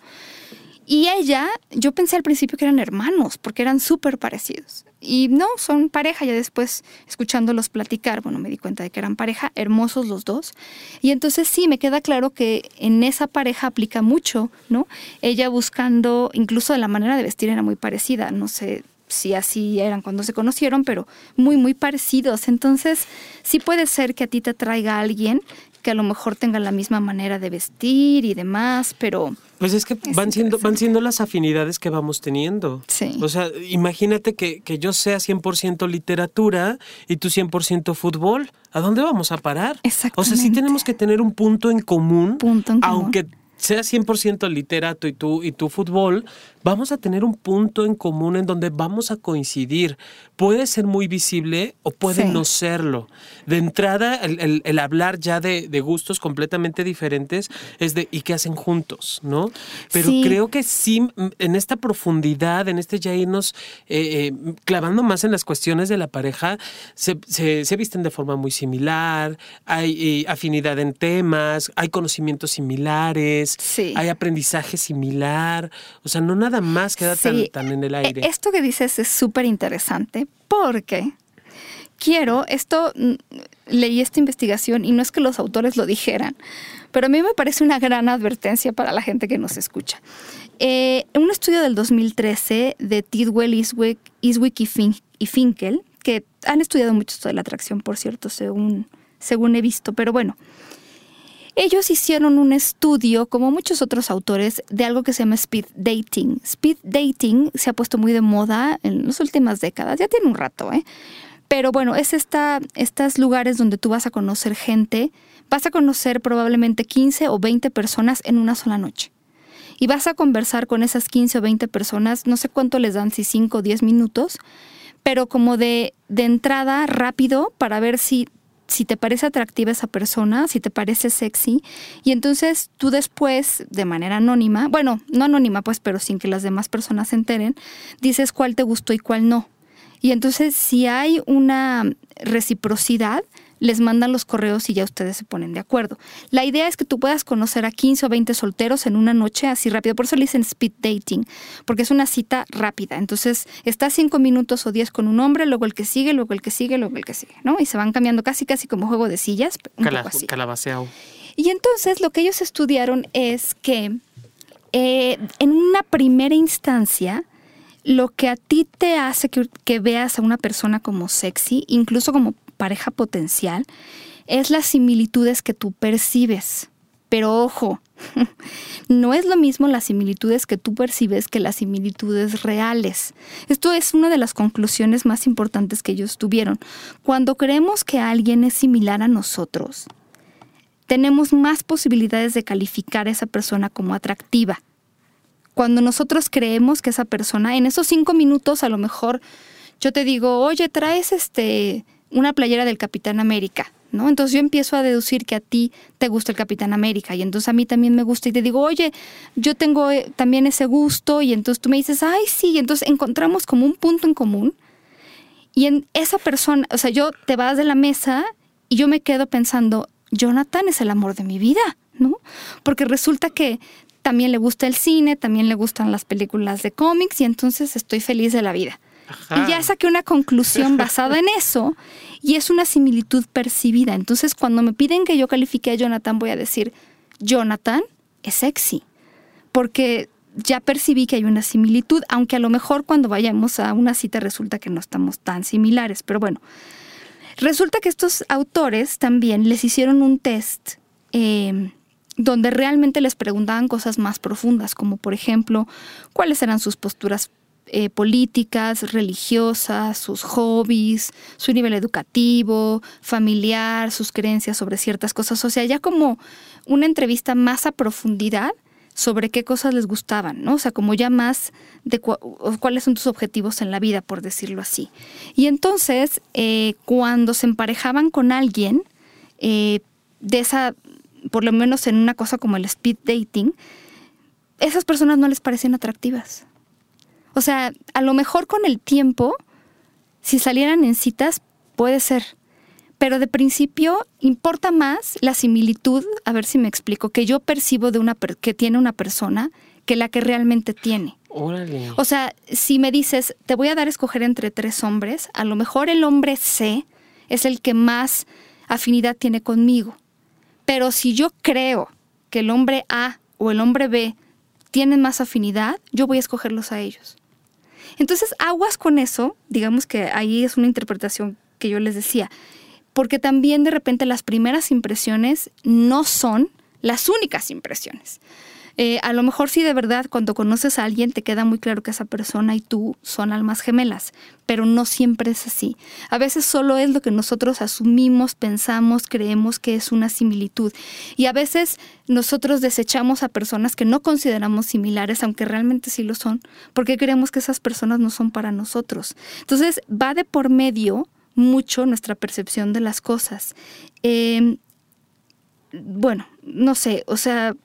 Y ella, yo pensé al principio que eran hermanos, porque eran súper parecidos. Y no, son pareja, ya después escuchándolos platicar, bueno, me di cuenta de que eran pareja, hermosos los dos. Y entonces sí, me queda claro que en esa pareja aplica mucho, ¿no? Ella buscando, incluso de la manera de vestir era muy parecida, no sé si así eran cuando se conocieron, pero muy, muy parecidos. Entonces, sí puede ser que a ti te traiga alguien que a lo mejor tengan la misma manera de vestir y demás, pero... Pues es que van siendo, van siendo las afinidades que vamos teniendo. Sí. O sea, imagínate que, que yo sea 100% literatura y tú 100% fútbol. ¿A dónde vamos a parar? Exactamente. O sea, sí tenemos que tener un punto en común. Punto en común. Aunque sea 100% literato y tú, y tu fútbol, vamos a tener un punto en común en donde vamos a coincidir. Puede ser muy visible o puede no serlo. De entrada, el, hablar ya de, gustos completamente diferentes es de ¿y qué hacen juntos? ¿No? Pero creo que sí, en esta profundidad, en este ya irnos eh, eh, clavando más en las cuestiones de la pareja, se, se, visten de forma muy similar, hay eh, afinidad en temas, hay conocimientos similares, hay aprendizaje similar. O sea, no nada más queda tan, en el e, aire. Esto que dices es súper interesante porque quiero, esto, mm, leí esta investigación y no es que los autores lo dijeran, pero a mí me parece una gran advertencia para la gente que nos escucha. Eh, un estudio del 2013 de Tidwell, Iswick, y, Finkel, que han estudiado mucho esto de la atracción, por cierto, según, según he visto, pero bueno, ellos hicieron un estudio, como muchos otros autores, de algo que se llama speed dating. Speed dating se ha puesto muy de moda en las últimas décadas, ya tiene un rato, ¿eh? Pero bueno, es esta, estos lugares donde tú vas a conocer gente, vas a conocer probablemente 15 o 20 personas en una sola noche. Y vas a conversar con esas 15 o 20 personas, no sé cuánto les dan, si 5 o 10 minutos, pero como de, de entrada rápido para ver si si te parece atractiva esa persona, si te parece sexy, y entonces tú después, de manera anónima, bueno, no anónima pues, pero sin que las demás personas se enteren, dices cuál te gustó y cuál no. Y entonces si hay una reciprocidad, les mandan los correos y ya ustedes se ponen de acuerdo. La idea es que tú puedas conocer a 15 o 20 solteros en una noche así rápido. Por eso le dicen speed dating, porque es una cita rápida. Entonces, estás cinco minutos o 10 con un hombre, luego el que sigue, luego el que sigue, luego el que sigue, ¿no? Y se van cambiando casi, casi como juego de sillas. Un Calabaceado. Y entonces lo que ellos estudiaron es que eh, en una primera instancia, lo que a ti te hace que, que, veas a una persona como sexy, incluso como pareja potencial es las similitudes que tú percibes. Pero ojo, no es lo mismo las similitudes que tú percibes que las similitudes reales. Esto es una de las conclusiones más importantes que ellos tuvieron. Cuando creemos que alguien es similar a nosotros, tenemos más posibilidades de calificar a esa persona como atractiva. Cuando nosotros creemos que esa persona, en esos cinco minutos a lo mejor yo te digo, oye, traes este una playera del Capitán América, ¿no? Entonces yo empiezo a deducir que a ti te gusta el Capitán América y entonces a mí también me gusta y te digo, oye, yo tengo eh, también ese gusto y entonces tú me dices, ay, sí, y entonces encontramos como un punto en común y en esa persona, o sea, yo te vas de la mesa y yo me quedo pensando, Jonathan es el amor de mi vida, ¿no? Porque resulta que también le gusta el cine, también le gustan las películas de cómics y entonces estoy feliz de la vida. Y ya saqué una conclusión basada en eso y es una similitud percibida. Entonces cuando me piden que yo califique a Jonathan voy a decir, Jonathan es sexy, porque ya percibí que hay una similitud, aunque a lo mejor cuando vayamos a una cita resulta que no estamos tan similares, pero bueno, resulta que estos autores también les hicieron un test. Eh, donde realmente les preguntaban cosas más profundas, como por ejemplo, cuáles eran sus posturas eh, políticas, religiosas, sus hobbies, su nivel educativo, familiar, sus creencias sobre ciertas cosas. O sea, ya como una entrevista más a profundidad sobre qué cosas les gustaban, ¿no? O sea, como ya más de cuáles son tus objetivos en la vida, por decirlo así. Y entonces, eh, cuando se emparejaban con alguien eh, de esa por lo menos en una cosa como el speed dating, esas personas no les parecen atractivas. O sea, a lo mejor con el tiempo, si salieran en citas, puede ser. Pero de principio importa más la similitud, a ver si me explico, que yo percibo de una que tiene una persona que la que realmente tiene. O sea, si me dices, te voy a dar a escoger entre tres hombres, a lo mejor el hombre C es el que más afinidad tiene conmigo. Pero si yo creo que el hombre A o el hombre B tienen más afinidad, yo voy a escogerlos a ellos. Entonces, aguas con eso, digamos que ahí es una interpretación que yo les decía, porque también de repente las primeras impresiones no son las únicas impresiones. Eh, a lo mejor sí de verdad cuando conoces a alguien te queda muy claro que esa persona y tú son almas gemelas, pero no siempre es así. A veces solo es lo que nosotros asumimos, pensamos, creemos que es una similitud. Y a veces nosotros desechamos a personas que no consideramos similares, aunque realmente sí lo son, porque creemos que esas personas no son para nosotros. Entonces va de por medio mucho nuestra percepción de las cosas. Em, bueno, no sé, o sea,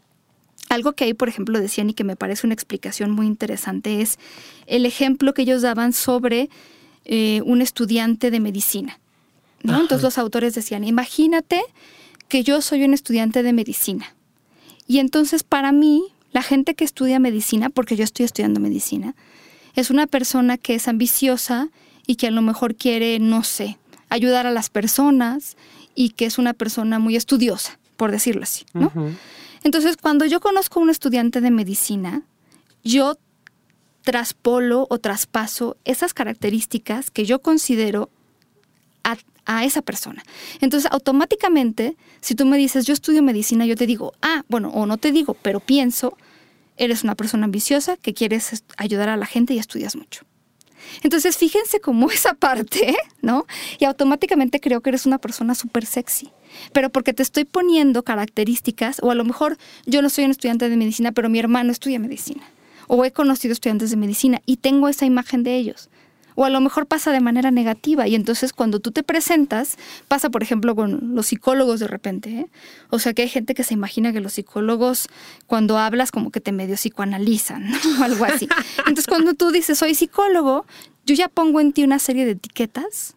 algo que ahí, por ejemplo, decían y que me parece una explicación muy interesante es el ejemplo que ellos daban sobre eh, un estudiante de medicina. ¿no? Entonces los autores decían, imagínate que yo soy un estudiante de medicina. Y entonces para mí, la gente que estudia medicina, porque yo estoy estudiando medicina, es una persona que es ambiciosa y que a lo mejor quiere, no sé, ayudar a las personas y que es una persona muy estudiosa, por decirlo así, ¿no? Entonces, cuando yo conozco a un estudiante de medicina, yo traspolo o traspaso esas características que yo considero a, esa persona. Entonces, automáticamente, si tú me dices, yo estudio medicina, yo te digo, ah, bueno, o no te digo, pero pienso, eres una persona ambiciosa que quieres ayudar a la gente y estudias mucho. Entonces, fíjense cómo esa parte, ¿no? Y automáticamente creo que eres una persona súper sexy. Pero porque te estoy poniendo características, o a lo mejor yo no soy un estudiante de medicina, pero mi hermano estudia medicina. O he conocido estudiantes de medicina y tengo esa imagen de ellos. O a lo mejor pasa de manera negativa y entonces cuando tú te presentas, pasa por ejemplo con los psicólogos de repente. ¿eh? O sea que hay gente que se imagina que los psicólogos cuando hablas como que te medio psicoanalizan o algo así. Entonces cuando tú dices soy psicólogo, yo ya pongo en ti una serie de etiquetas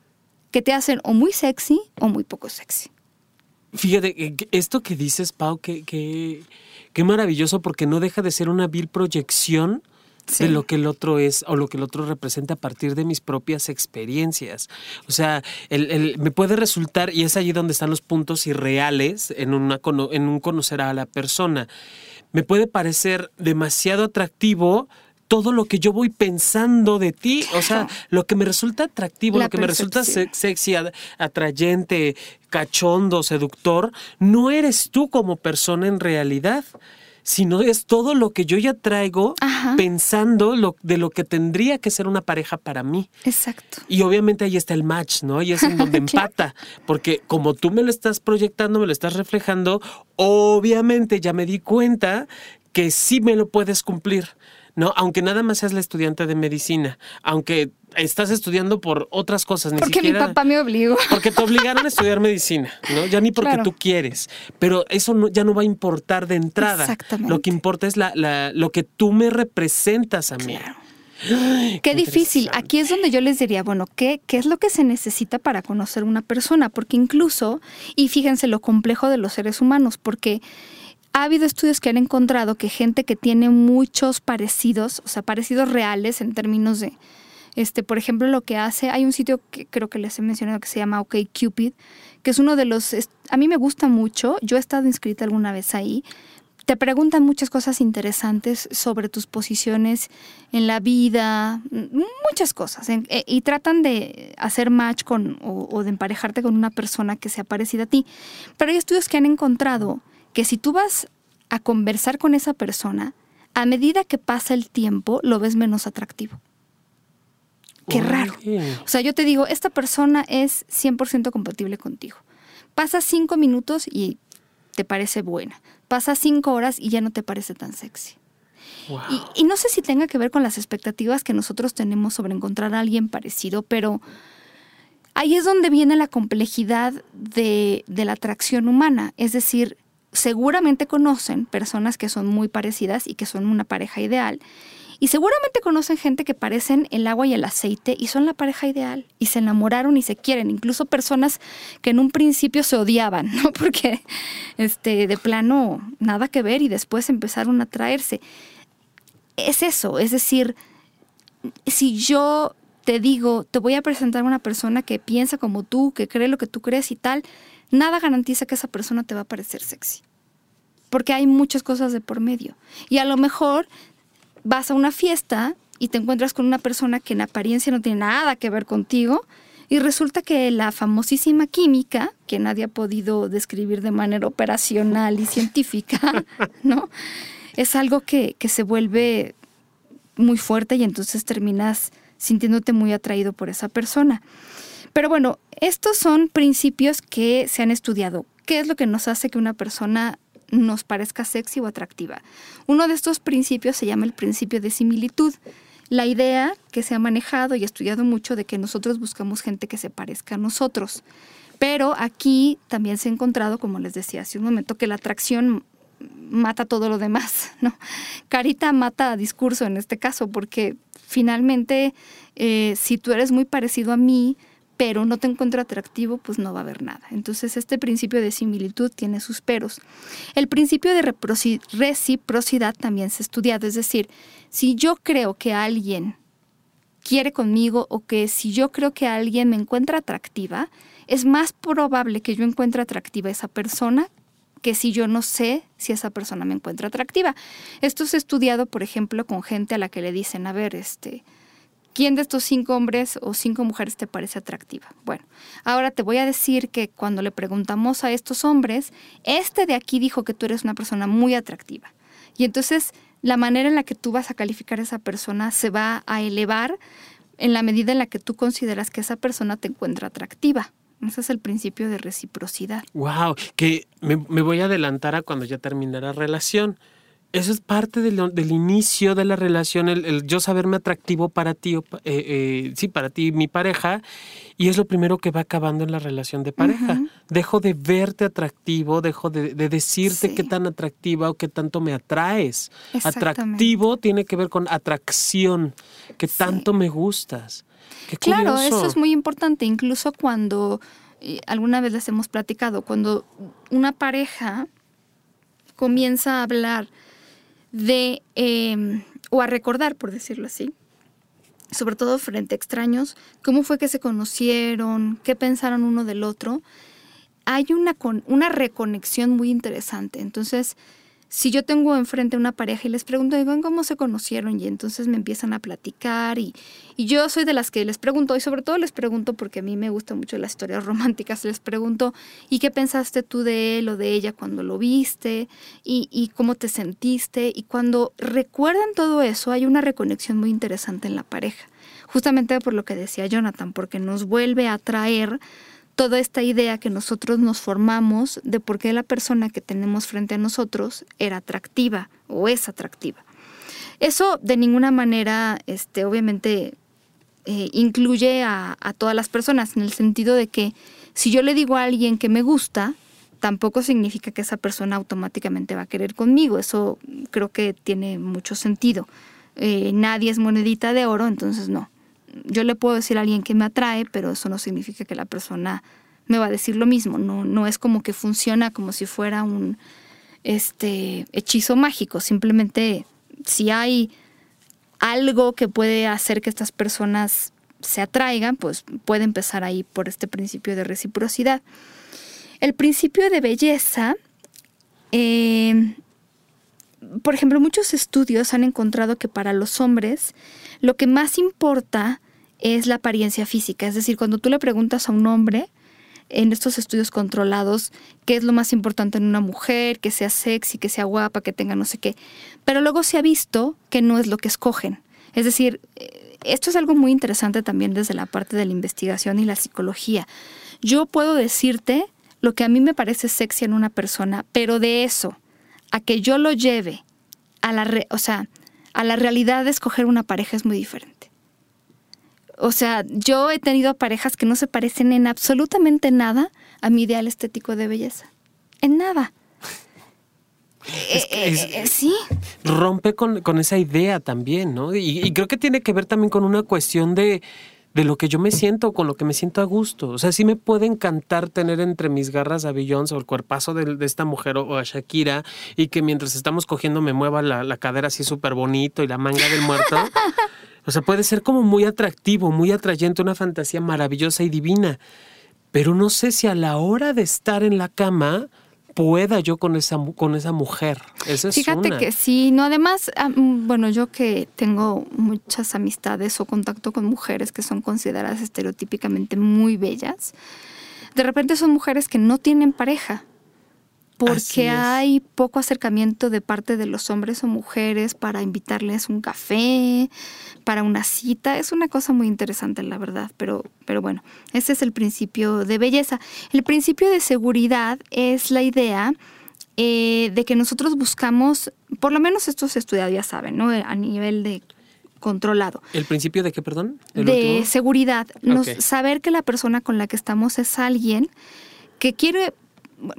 que te hacen o muy sexy o muy poco sexy. Fíjate, esto que dices, Pau, que, que, maravilloso porque no deja de ser una vil proyección de lo que el otro es o lo que el otro representa a partir de mis propias experiencias. O sea, el, me puede resultar, y es allí donde están los puntos irreales en, una, en un conocer a la persona, me puede parecer demasiado atractivo todo lo que yo voy pensando de ti, o sea, lo que me resulta atractivo, lo que me resulta sexy, atrayente, cachondo, seductor, no eres tú como persona en realidad sino es todo lo que yo ya traigo pensando lo, de lo que tendría que ser una pareja para mí. Exacto. Y obviamente ahí está el match, ¿no? Y es en donde empata, porque como tú me lo estás proyectando, me lo estás reflejando, obviamente ya me di cuenta que sí me lo puedes cumplir ¿no? Aunque nada más seas la estudiante de medicina, aunque estás estudiando por otras cosas, ni porque mi papá me obligó. Porque te obligaron a estudiar medicina, ¿no? Ya ni porque tú quieres. Pero eso ya no va a importar de entrada. Exactamente. Lo que importa es la, lo que tú me representas a mí. Claro. qué, difícil. Aquí es donde yo les diría, bueno, ¿qué, ¿qué es lo que se necesita para conocer una persona? Porque incluso, y fíjense lo complejo de los seres humanos, porque ha habido estudios que han encontrado que gente que tiene muchos parecidos, o sea, parecidos reales en términos de, este, por ejemplo, lo que hace, hay un sitio que creo que les he mencionado que se llama OkCupid, que es uno de los, a mí me gusta mucho, yo he estado inscrita alguna vez ahí, te preguntan muchas cosas interesantes sobre tus posiciones en la vida, muchas cosas, eh, y tratan de hacer match con o, o, de emparejarte con una persona que sea parecida a ti. Pero hay estudios que han encontrado que si tú vas a conversar con esa persona, a medida que pasa el tiempo, lo ves menos atractivo. Qué raro. O sea, yo te digo, esta persona es 100% compatible contigo. Pasa cinco minutos y te parece buena. Pasa cinco horas y ya no te parece tan sexy. Y, no sé si tenga que ver con las expectativas que nosotros tenemos sobre encontrar a alguien parecido, pero ahí es donde viene la complejidad de, de la atracción humana. Es decir, seguramente conocen personas que son muy parecidas y que son una pareja ideal. Y seguramente conocen gente que parecen el agua y el aceite y son la pareja ideal y se enamoraron y se quieren, incluso personas que en un principio se odiaban, ¿no? Porque este de plano nada que ver y después empezaron a traerse. Es eso, es decir, si yo te digo, te voy a presentar a una persona que piensa como tú, que cree lo que tú crees y tal, nada garantiza que esa persona te va a parecer sexy. Porque hay muchas cosas de por medio. Y a lo mejor vas a una fiesta y te encuentras con una persona que en apariencia no tiene nada que ver contigo y resulta que la famosísima química, que nadie ha podido describir de manera operacional y científica, ¿no? Es algo que, que se vuelve muy fuerte y entonces terminas sintiéndote muy atraído por esa persona. Pero bueno, estos son principios que se han estudiado. ¿Qué es lo que nos hace que una persona nos parezca sexy o atractiva? Uno de estos principios se llama el principio de similitud. La idea que se ha manejado y estudiado mucho de que nosotros buscamos gente que se parezca a nosotros. Pero aquí también se ha encontrado, como les decía hace un momento, que la atracción mata todo lo demás, ¿no? Carita mata discurso en este caso, porque finalmente, eh, si tú eres muy parecido a mí, pero no te encuentro atractivo, pues no va a haber nada. Entonces este principio de similitud tiene sus peros. El principio de reciprocidad también se ha estudiado, es decir, si yo creo que alguien quiere conmigo o que si yo creo que alguien me encuentra atractiva, es más probable que yo encuentre atractiva a esa persona que si yo no sé si esa persona me encuentra atractiva. Esto se ha estudiado, por ejemplo, con gente a la que le dicen, a ver, este, ¿Quién de estos cinco hombres o cinco mujeres te parece atractiva? Bueno, ahora te voy a decir que cuando le preguntamos a estos hombres, este de aquí dijo que tú eres una persona muy atractiva. Y entonces la manera en la que tú vas a calificar a esa persona se va a elevar en la medida en la que tú consideras que esa persona te encuentra atractiva. Ese es el principio de reciprocidad. Wow, que me, voy a adelantar a cuando ya termine la relación eso es parte del, inicio de la relación, el, yo saberme atractivo para ti, eh, eh, sí, para ti, mi pareja, y es lo primero que va acabando en la relación de pareja. Dejo de verte atractivo, dejo de, decirte qué tan atractiva o qué tanto me atraes. Atractivo tiene que ver con atracción, que tanto me gustas. claro, eso es muy importante, incluso cuando, alguna vez les hemos platicado, cuando una pareja comienza a hablar, de, em, o a recordar, por decirlo así, sobre todo frente a extraños, cómo fue que se conocieron, qué pensaron uno del otro, hay una, una reconexión muy interesante. Entonces, si yo tengo enfrente una pareja y les pregunto, ¿cómo se conocieron? Y entonces me empiezan a platicar y, yo soy de las que les pregunto, y sobre todo les pregunto porque a mí me gustan mucho las historias románticas, les pregunto, ¿y qué pensaste tú de él o de ella cuando lo viste? ¿Y, y cómo te sentiste? Y cuando recuerdan todo eso, hay una reconexión muy interesante en la pareja. Justamente por lo que decía Jonathan, porque nos vuelve a traer toda esta idea que nosotros nos formamos de por qué la persona que tenemos frente a nosotros era atractiva o es atractiva. Eso de ninguna manera, este, obviamente, eh, incluye a, todas las personas, en el sentido de que si yo le digo a alguien que me gusta, tampoco significa que esa persona automáticamente va a querer conmigo. Eso creo que tiene mucho sentido. Eh, nadie es monedita de oro, entonces no. Yo le puedo decir a alguien que me atrae, pero eso no significa que la persona me va a decir lo mismo. No, no es como que funciona como si fuera un este hechizo mágico. Simplemente si hay algo que puede hacer que estas personas se atraigan, pues puede empezar ahí por este principio de reciprocidad. El principio de belleza, eh, por ejemplo, muchos estudios han encontrado que para los hombres lo que más importa es la apariencia física. Es decir, cuando tú le preguntas a un hombre en estos estudios controlados qué es lo más importante en una mujer, que sea sexy, que sea guapa, que tenga no sé qué. Pero luego se ha visto que no es lo que escogen. Es decir, eh, esto es algo muy interesante también desde la parte de la investigación y la psicología. Yo puedo decirte lo que a mí me parece sexy en una persona, pero de eso a que yo lo lleve a la, o sea, a la realidad de escoger una pareja es muy diferente. O sea, yo he tenido parejas que no se parecen en absolutamente nada a mi ideal estético de belleza. En nada. Es que eh, eh, sí. Rompe con, esa idea también, ¿no? y, creo que tiene que ver también con una cuestión de, de lo que yo me siento, con lo que me siento a gusto. O sea, sí me puede encantar tener entre mis garras a Beyoncé o el cuerpazo de, esta mujer o, a Shakira y que mientras estamos cogiendo me mueva la, cadera así súper bonito y la manga del muerto. O sea, puede ser como muy atractivo, muy atrayente, una fantasía maravillosa y divina. Pero no sé si a la hora de estar en la cama pueda yo con esa, con esa mujer. Esa es Fíjate que sí, no, además, mm, bueno, yo que tengo muchas amistades o contacto con mujeres que son consideradas estereotípicamente muy bellas, de repente son mujeres que no tienen pareja porque hay poco acercamiento de parte de los hombres o mujeres para invitarles un café, para una cita. Es una cosa muy interesante, la verdad, pero, pero bueno, ese es el principio de belleza. El principio de seguridad es la idea eh, de que nosotros buscamos, por lo menos estos estudiados ya saben, ¿no? A nivel de controlado. ¿El principio de qué, perdón? de seguridad. saber que la persona con la que estamos es alguien que quiere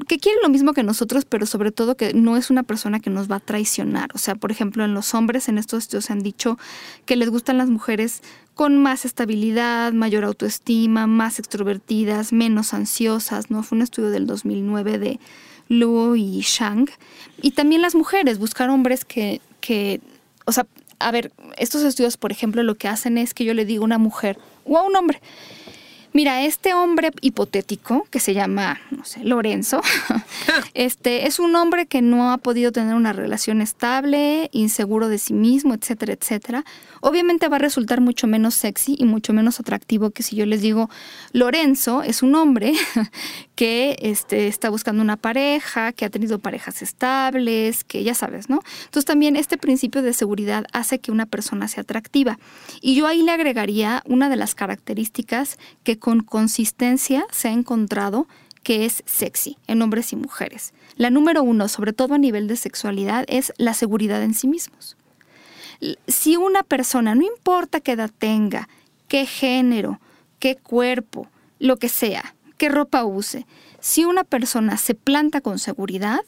que quiere lo mismo que nosotros, pero sobre todo que no es una persona que nos va a traicionar. O sea, por ejemplo, en los hombres, en estos estudios se han dicho que les gustan las mujeres con más estabilidad, mayor autoestima, más extrovertidas, menos ansiosas, ¿no? Fue un estudio del 2009 de Luo y Shang. Y también las mujeres, buscar hombres que, que, o sea, a ver, estos estudios, por ejemplo, lo que hacen es que yo le digo a una mujer o a un hombre, Mira, este hombre hipotético que se llama, no sé, Lorenzo, este es un hombre que no ha podido tener una relación estable, inseguro de sí mismo, etcétera, etcétera. Obviamente va a resultar mucho menos sexy y mucho menos atractivo que si yo les digo Lorenzo es un hombre que este, está buscando una pareja, que ha tenido parejas estables, que ya sabes, ¿no? Entonces también este principio de seguridad hace que una persona sea atractiva. Y yo ahí le agregaría una de las características que con consistencia se ha encontrado que es sexy en hombres y mujeres. La número uno, sobre todo a nivel de sexualidad, es la seguridad en sí mismos. Si una persona, no importa qué edad tenga, qué género, qué cuerpo, lo que sea, qué ropa use, si una persona se planta con seguridad,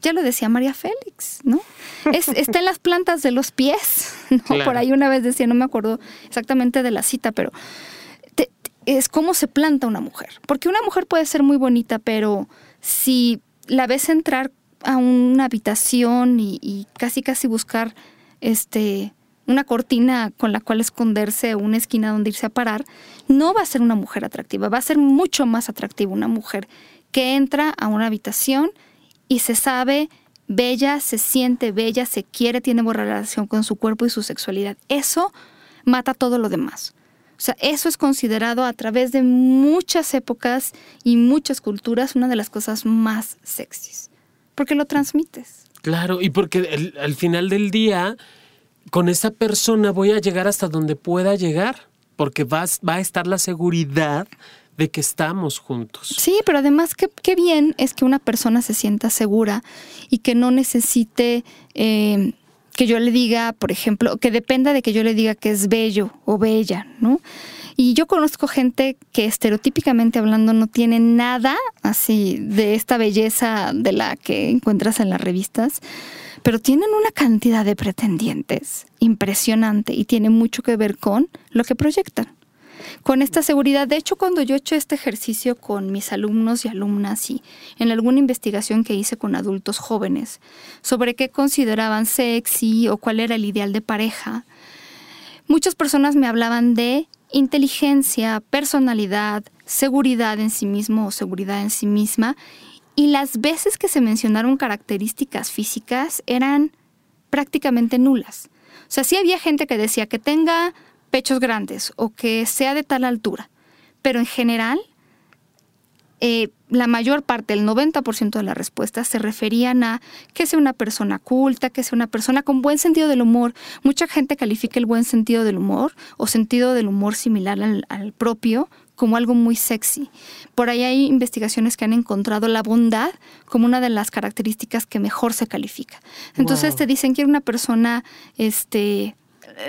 ya lo decía María Félix, ¿no? está en las plantas de los pies, ¿no? Por ahí una vez decía, no me acuerdo exactamente de la cita, pero es cómo se planta una mujer. Porque una mujer puede ser muy bonita, pero si la ves entrar a una habitación y, casi casi buscar este una cortina con la cual esconderse una esquina donde irse a parar, no va a ser una mujer atractiva, va a ser mucho más atractiva una mujer que entra a una habitación y se sabe bella, se siente bella, se quiere, tiene buena relación con su cuerpo y su sexualidad. Eso mata todo lo demás. O sea, eso es considerado a través de muchas épocas y muchas culturas una de las cosas más sexys, porque lo transmites. Claro, y porque al final del día, con esa persona voy a llegar hasta donde pueda llegar, porque va, va a estar la seguridad de que estamos juntos. Sí, pero además qué, bien es que una persona se sienta segura y que no necesite... Eh, que yo le diga, por ejemplo, que dependa de que yo le diga que es bello o bella, ¿no? Y yo conozco gente que estereotípicamente hablando no tiene nada así de esta belleza de la que encuentras en las revistas, pero tienen una cantidad de pretendientes impresionante y tiene mucho que ver con lo que proyectan con esta seguridad. De hecho, cuando yo he hecho este ejercicio con mis alumnos y alumnas y en alguna investigación que hice con adultos jóvenes sobre qué consideraban sexy o cuál era el ideal de pareja, muchas personas me hablaban de inteligencia, personalidad, seguridad en sí mismo o seguridad en sí misma. Y las veces que se mencionaron características físicas eran prácticamente nulas. O sea, sí había gente que decía que tenga pechos grandes o que sea de tal altura. Pero en general, eh, la mayor parte, el 90% de las respuestas se referían a que sea una persona culta, que sea una persona con buen sentido del humor. Mucha gente califica el buen sentido del humor o sentido del humor similar al, propio como algo muy sexy. Por ahí hay investigaciones que han encontrado la bondad como una de las características que mejor se califica. Entonces te dicen que era una persona este,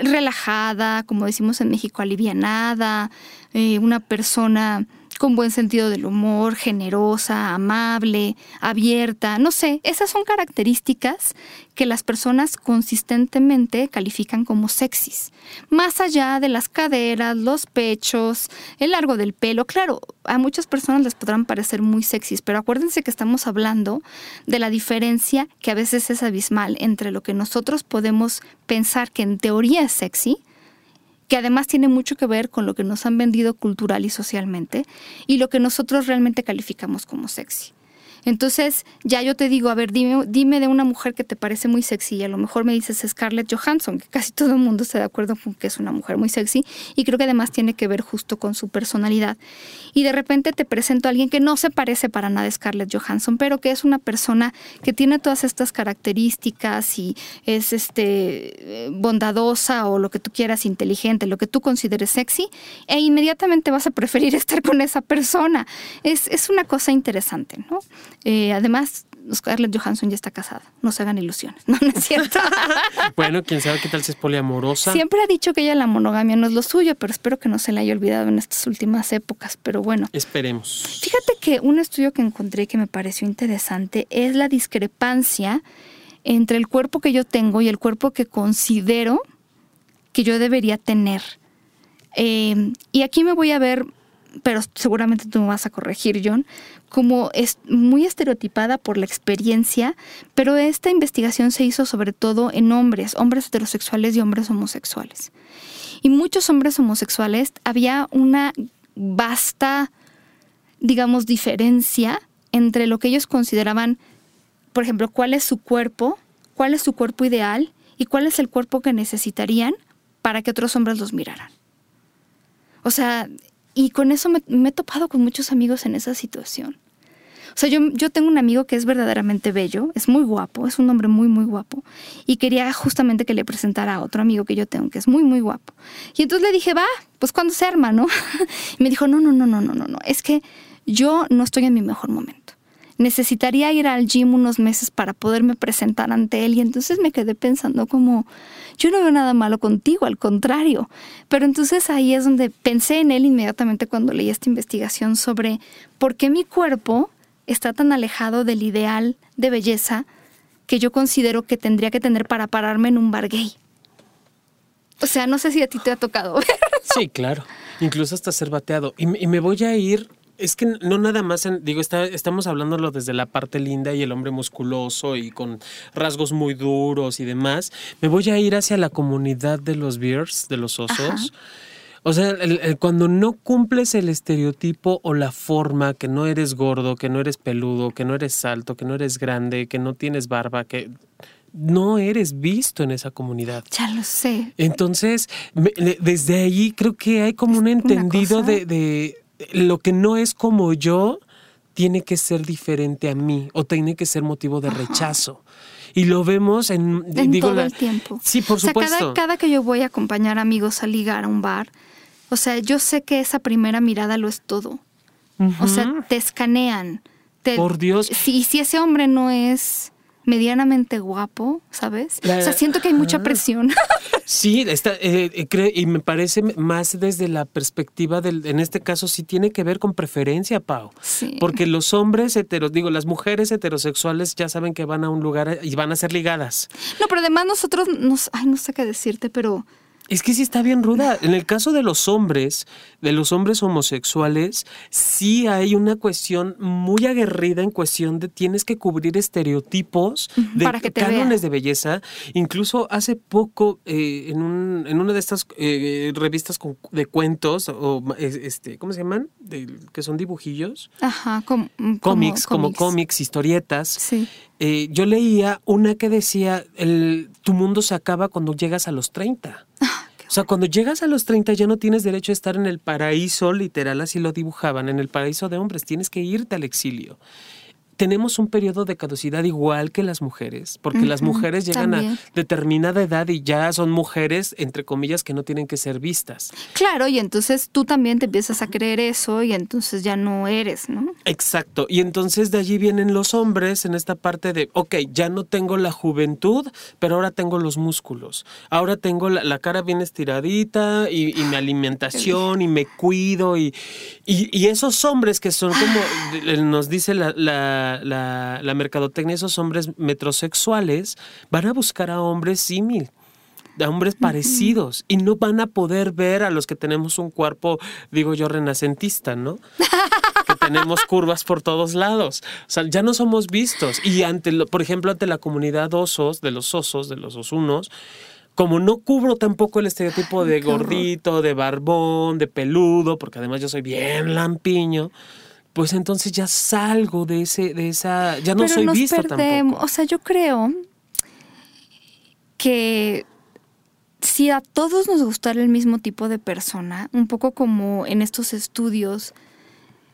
relajada, como decimos en México, alivianada, eh, una persona con buen sentido del humor, generosa, amable, abierta, no sé, esas son características que las personas consistentemente califican como sexys. Más allá de las caderas, los pechos, el largo del pelo, claro, a muchas personas les podrán parecer muy sexys, pero acuérdense que estamos hablando de la diferencia que a veces es abismal entre lo que nosotros podemos pensar que en teoría es sexy, que además tiene mucho que ver con lo que nos han vendido cultural y socialmente y lo que nosotros realmente calificamos como sexy. Entonces, ya yo te digo, a ver, dime, dime de una mujer que te parece muy sexy. Y a lo mejor me dices Scarlett Johansson, que casi todo el mundo está de acuerdo con que es una mujer muy sexy. Y creo que además tiene que ver justo con su personalidad. Y de repente te presento a alguien que no se parece para nada a Scarlett Johansson, pero que es una persona que tiene todas estas características y es este bondadosa o lo que tú quieras, inteligente, lo que tú consideres sexy, e inmediatamente vas a preferir estar con esa persona. Es, es una cosa interesante, ¿no? Eh, además, Scarlett Johansson ya está casada. No se hagan ilusiones. No, no es cierto. bueno, quién sabe qué tal si es poliamorosa. Siempre ha dicho que ella la monogamia no es lo suyo, pero espero que no se la haya olvidado en estas últimas épocas. Pero bueno. Esperemos. Fíjate que un estudio que encontré que me pareció interesante es la discrepancia entre el cuerpo que yo tengo y el cuerpo que considero que yo debería tener. Eh, y aquí me voy a ver pero seguramente tú me vas a corregir, John, como es muy estereotipada por la experiencia, pero esta investigación se hizo sobre todo en hombres, hombres heterosexuales y hombres homosexuales. Y muchos hombres homosexuales había una vasta, digamos, diferencia entre lo que ellos consideraban, por ejemplo, cuál es su cuerpo, cuál es su cuerpo ideal y cuál es el cuerpo que necesitarían para que otros hombres los miraran. O sea, y con eso me, he topado con muchos amigos en esa situación. O sea, yo, yo tengo un amigo que es verdaderamente bello, es muy guapo, es un hombre muy, muy guapo. Y quería justamente que le presentara a otro amigo que yo tengo, que es muy, muy guapo. Y entonces le dije, va, pues cuando se arma, ¿no? y me dijo, no, no, no, no, no, no, no, es que yo no estoy en mi mejor momento necesitaría ir al gym unos meses para poderme presentar ante él y entonces me quedé pensando como, yo no veo nada malo contigo, al contrario. Pero entonces ahí es donde pensé en él inmediatamente cuando leí esta investigación sobre por qué mi cuerpo está tan alejado del ideal de belleza que yo considero que tendría que tener para pararme en un bar gay. O sea, no sé si a ti te ha tocado. Sí, claro. Incluso hasta ser bateado. Y, y me voy a ir es que no nada más, digo, está, estamos hablándolo desde la parte linda y el hombre musculoso y con rasgos muy duros y demás. Me voy a ir hacia la comunidad de los bears, de los osos. O sea, cuando no cumples el estereotipo o la forma, que no eres gordo, que no eres peludo, que no eres alto, que no eres grande, que no tienes barba, que no eres visto en esa comunidad. Ya lo sé. Entonces, desde ahí creo que hay como un entendido de, lo que no es como yo tiene que ser diferente a mí o tiene que ser motivo de rechazo. Y lo vemos en, todo el tiempo. Sí, por supuesto. cada, que yo voy a acompañar amigos a ligar a un bar, o sea, yo sé que esa primera mirada lo es todo. O sea, te escanean. por Dios. Si, si ese hombre no es medianamente guapo, ¿sabes? o sea, siento que hay mucha presión. Sí, está, eh, eh, y me parece más desde la perspectiva del, en este caso sí tiene que ver con preferencia, Pau. Sí. Porque los hombres heteros, digo, las mujeres heterosexuales ya saben que van a un lugar y van a ser ligadas. No, pero además nosotros, nos, ay, no sé qué decirte, pero es que sí está bien ruda. En el caso de los hombres, de los hombres homosexuales, sí hay una cuestión muy aguerrida en cuestión de tienes que cubrir estereotipos de Para que te cánones vea. de belleza. Incluso hace poco, eh, en, un, en una de estas eh, revistas con- de cuentos, o este, ¿cómo se llaman? De- que son dibujillos. ajá, com- como, Cómics, como cómics, historietas. Sí. Eh, yo leía una que decía, el, tu mundo se acaba cuando llegas a los 30. O sea, cuando llegas a los 30 ya no tienes derecho a estar en el paraíso, literal, así lo dibujaban, en el paraíso de hombres, tienes que irte al exilio. Tenemos un periodo de caducidad igual que las mujeres, porque las mujeres llegan también. a determinada edad y ya son mujeres, entre comillas, que no tienen que ser vistas. Claro, y entonces tú también te empiezas a creer eso y entonces ya no eres, ¿no? Exacto. Y entonces de allí vienen los hombres en esta parte de, ok, ya no tengo la juventud, pero ahora tengo los músculos. Ahora tengo la, la cara bien estiradita y, y mi alimentación y me cuido. Y, y, y esos hombres que son como, eh, nos dice la, la, la, la mercadotecnia, esos hombres metrosexuales van a buscar a hombres símil. A hombres parecidos y no van a poder ver a los que tenemos un cuerpo, digo yo, renacentista, ¿no? que tenemos curvas por todos lados. O sea, ya no somos vistos. Y ante, lo- por ejemplo, ante la comunidad osos, de los osos, de los osunos, como no cubro tampoco el estereotipo de gordito, de barbón, de peludo, porque además yo soy bien lampiño, pues entonces ya salgo de ese, de esa, ya no Pero soy nos visto perdemos. tampoco. O sea, yo creo que si a todos nos gustara el mismo tipo de persona, un poco como en estos estudios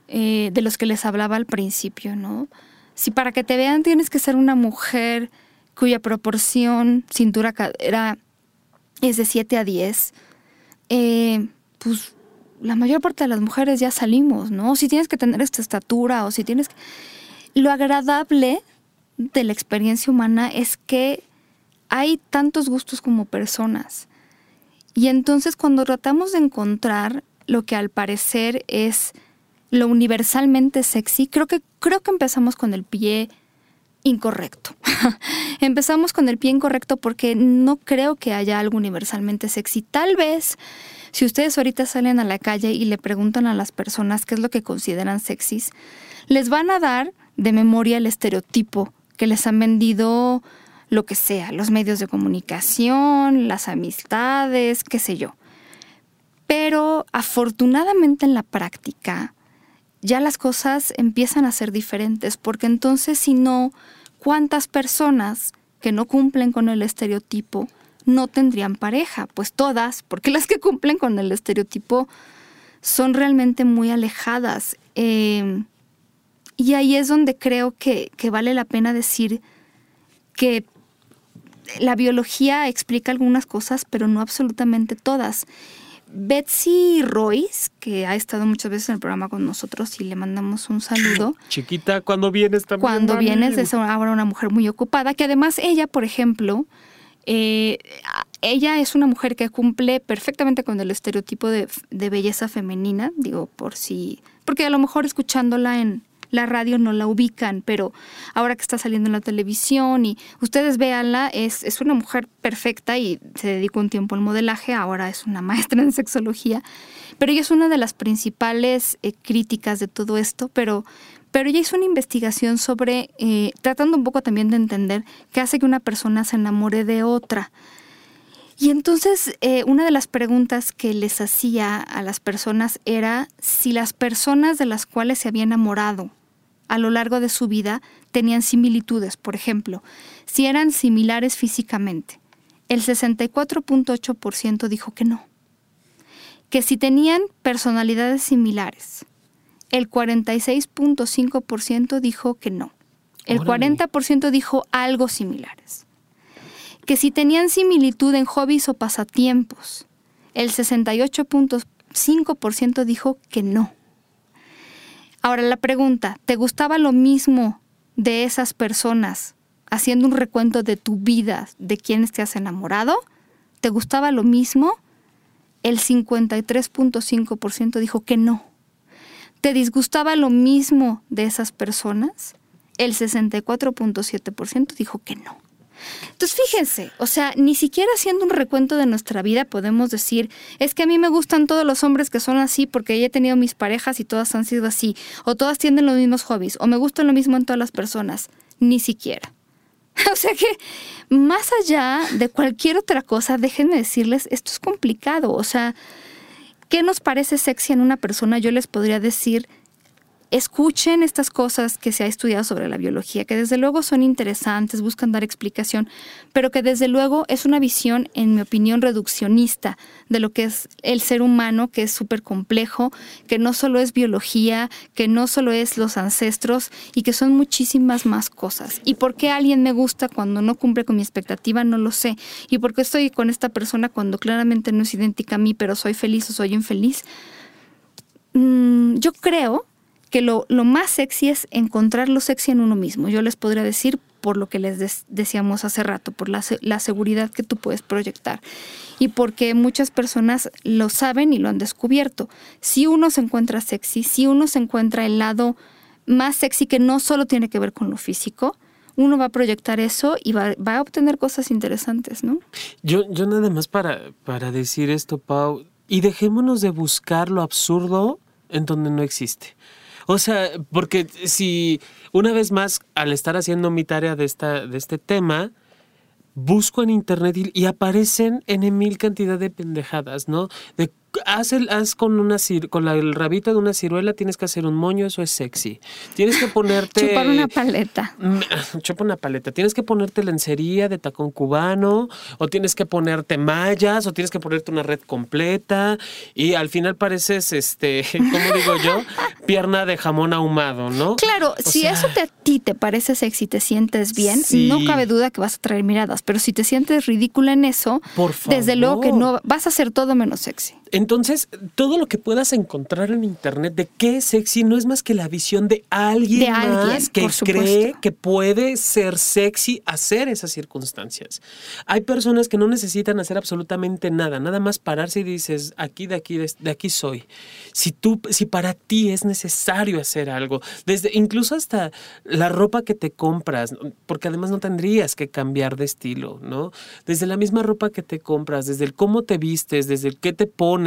eh, de los que les hablaba al principio, ¿no? Si para que te vean tienes que ser una mujer cuya proporción cintura cadera es de 7 a 10, eh, pues la mayor parte de las mujeres ya salimos, ¿no? Si tienes que tener esta estatura o si tienes que... Lo agradable de la experiencia humana es que hay tantos gustos como personas. Y entonces cuando tratamos de encontrar lo que al parecer es lo universalmente sexy, creo que, creo que empezamos con el pie incorrecto. empezamos con el pie incorrecto porque no creo que haya algo universalmente sexy. Tal vez si ustedes ahorita salen a la calle y le preguntan a las personas qué es lo que consideran sexys, les van a dar de memoria el estereotipo que les han vendido lo que sea, los medios de comunicación, las amistades, qué sé yo. Pero afortunadamente en la práctica ya las cosas empiezan a ser diferentes, porque entonces si no, ¿cuántas personas que no cumplen con el estereotipo no tendrían pareja? Pues todas, porque las que cumplen con el estereotipo son realmente muy alejadas. Eh, y ahí es donde creo que vale la pena decir que la biología explica algunas cosas, pero no absolutamente todas. Betsy Royce, que ha estado muchas veces en el programa con nosotros y le mandamos un saludo. Chiquita, cuando vienes también. Cuando vienes es ahora una mujer muy ocupada, que además ella, por ejemplo, eh, ella es una mujer que cumple perfectamente con el estereotipo de, de belleza femenina, digo, por si, porque a lo mejor escuchándola en la radio no la ubican, pero ahora que está saliendo en la televisión y ustedes véanla, es, es una mujer perfecta y se dedicó un tiempo al modelaje, ahora es una maestra en sexología, pero ella es una de las principales eh, críticas de todo esto, pero, pero ella hizo una investigación sobre, eh, tratando un poco también de entender qué hace que una persona se enamore de otra. Y entonces eh, una de las preguntas que les hacía a las personas era si las personas de las cuales se había enamorado a lo largo de su vida tenían similitudes, por ejemplo, si eran similares físicamente. El 64.8% dijo que no. Que si tenían personalidades similares. El 46.5% dijo que no. El Órale. 40% dijo algo similares que si tenían similitud en hobbies o pasatiempos. El 68.5% dijo que no. Ahora la pregunta, ¿te gustaba lo mismo de esas personas haciendo un recuento de tu vida, de quiénes te has enamorado, ¿te gustaba lo mismo? El 53.5% dijo que no. ¿Te disgustaba lo mismo de esas personas? El 64.7% dijo que no. Entonces, fíjense, o sea, ni siquiera haciendo un recuento de nuestra vida podemos decir, es que a mí me gustan todos los hombres que son así porque he tenido mis parejas y todas han sido así, o todas tienen los mismos hobbies, o me gustan lo mismo en todas las personas. Ni siquiera. O sea que, más allá de cualquier otra cosa, déjenme decirles, esto es complicado. O sea, ¿qué nos parece sexy en una persona? Yo les podría decir escuchen estas cosas que se ha estudiado sobre la biología, que desde luego son interesantes, buscan dar explicación, pero que desde luego es una visión, en mi opinión, reduccionista de lo que es el ser humano, que es súper complejo, que no solo es biología, que no solo es los ancestros y que son muchísimas más cosas. ¿Y por qué alguien me gusta cuando no cumple con mi expectativa? No lo sé. ¿Y por qué estoy con esta persona cuando claramente no es idéntica a mí, pero soy feliz o soy infeliz? Mm, yo creo que lo, más sexy es encontrar lo sexy en uno mismo. Yo les podría decir por lo que les decíamos hace rato, por la, la, seguridad que tú puedes proyectar y porque muchas personas lo saben y lo han descubierto. Si uno se encuentra sexy, si uno se encuentra el lado más sexy que no solo tiene que ver con lo físico, uno va a proyectar eso y va, va a obtener cosas interesantes, ¿no? Yo, yo nada más para, para decir esto, Pau, y dejémonos de buscar lo absurdo en donde no existe. O sea, porque si una vez más, al estar haciendo mi tarea de, esta, de este tema, busco en internet y, aparecen en mil cantidad de pendejadas, ¿no? Haz, el, haz con una con la, el rabito de una ciruela tienes que hacer un moño, eso es sexy. Tienes que ponerte chupar una paleta. Chupa una paleta. Tienes que ponerte lencería de tacón cubano o tienes que ponerte mallas o tienes que ponerte una red completa y al final pareces este, ¿cómo digo yo? Pierna de jamón ahumado, ¿no? Claro, si eso te, a ti te parece sexy, te sientes bien, no cabe duda que vas a traer miradas, pero si te sientes ridícula en eso, desde luego que no vas a hacer todo menos sexy. Entonces, todo lo que puedas encontrar en internet de qué es sexy no es más que la visión de alguien, más que cree que puede ser sexy hacer esas circunstancias. Hay personas que no necesitan hacer absolutamente nada, nada más pararse y dices, aquí, de aquí, de, aquí soy. Si tú, si para ti es necesario hacer algo, desde incluso hasta la ropa que te compras, porque además no tendrías que cambiar de estilo, ¿no? Desde la misma ropa que te compras, desde el cómo te vistes, desde el qué te pones,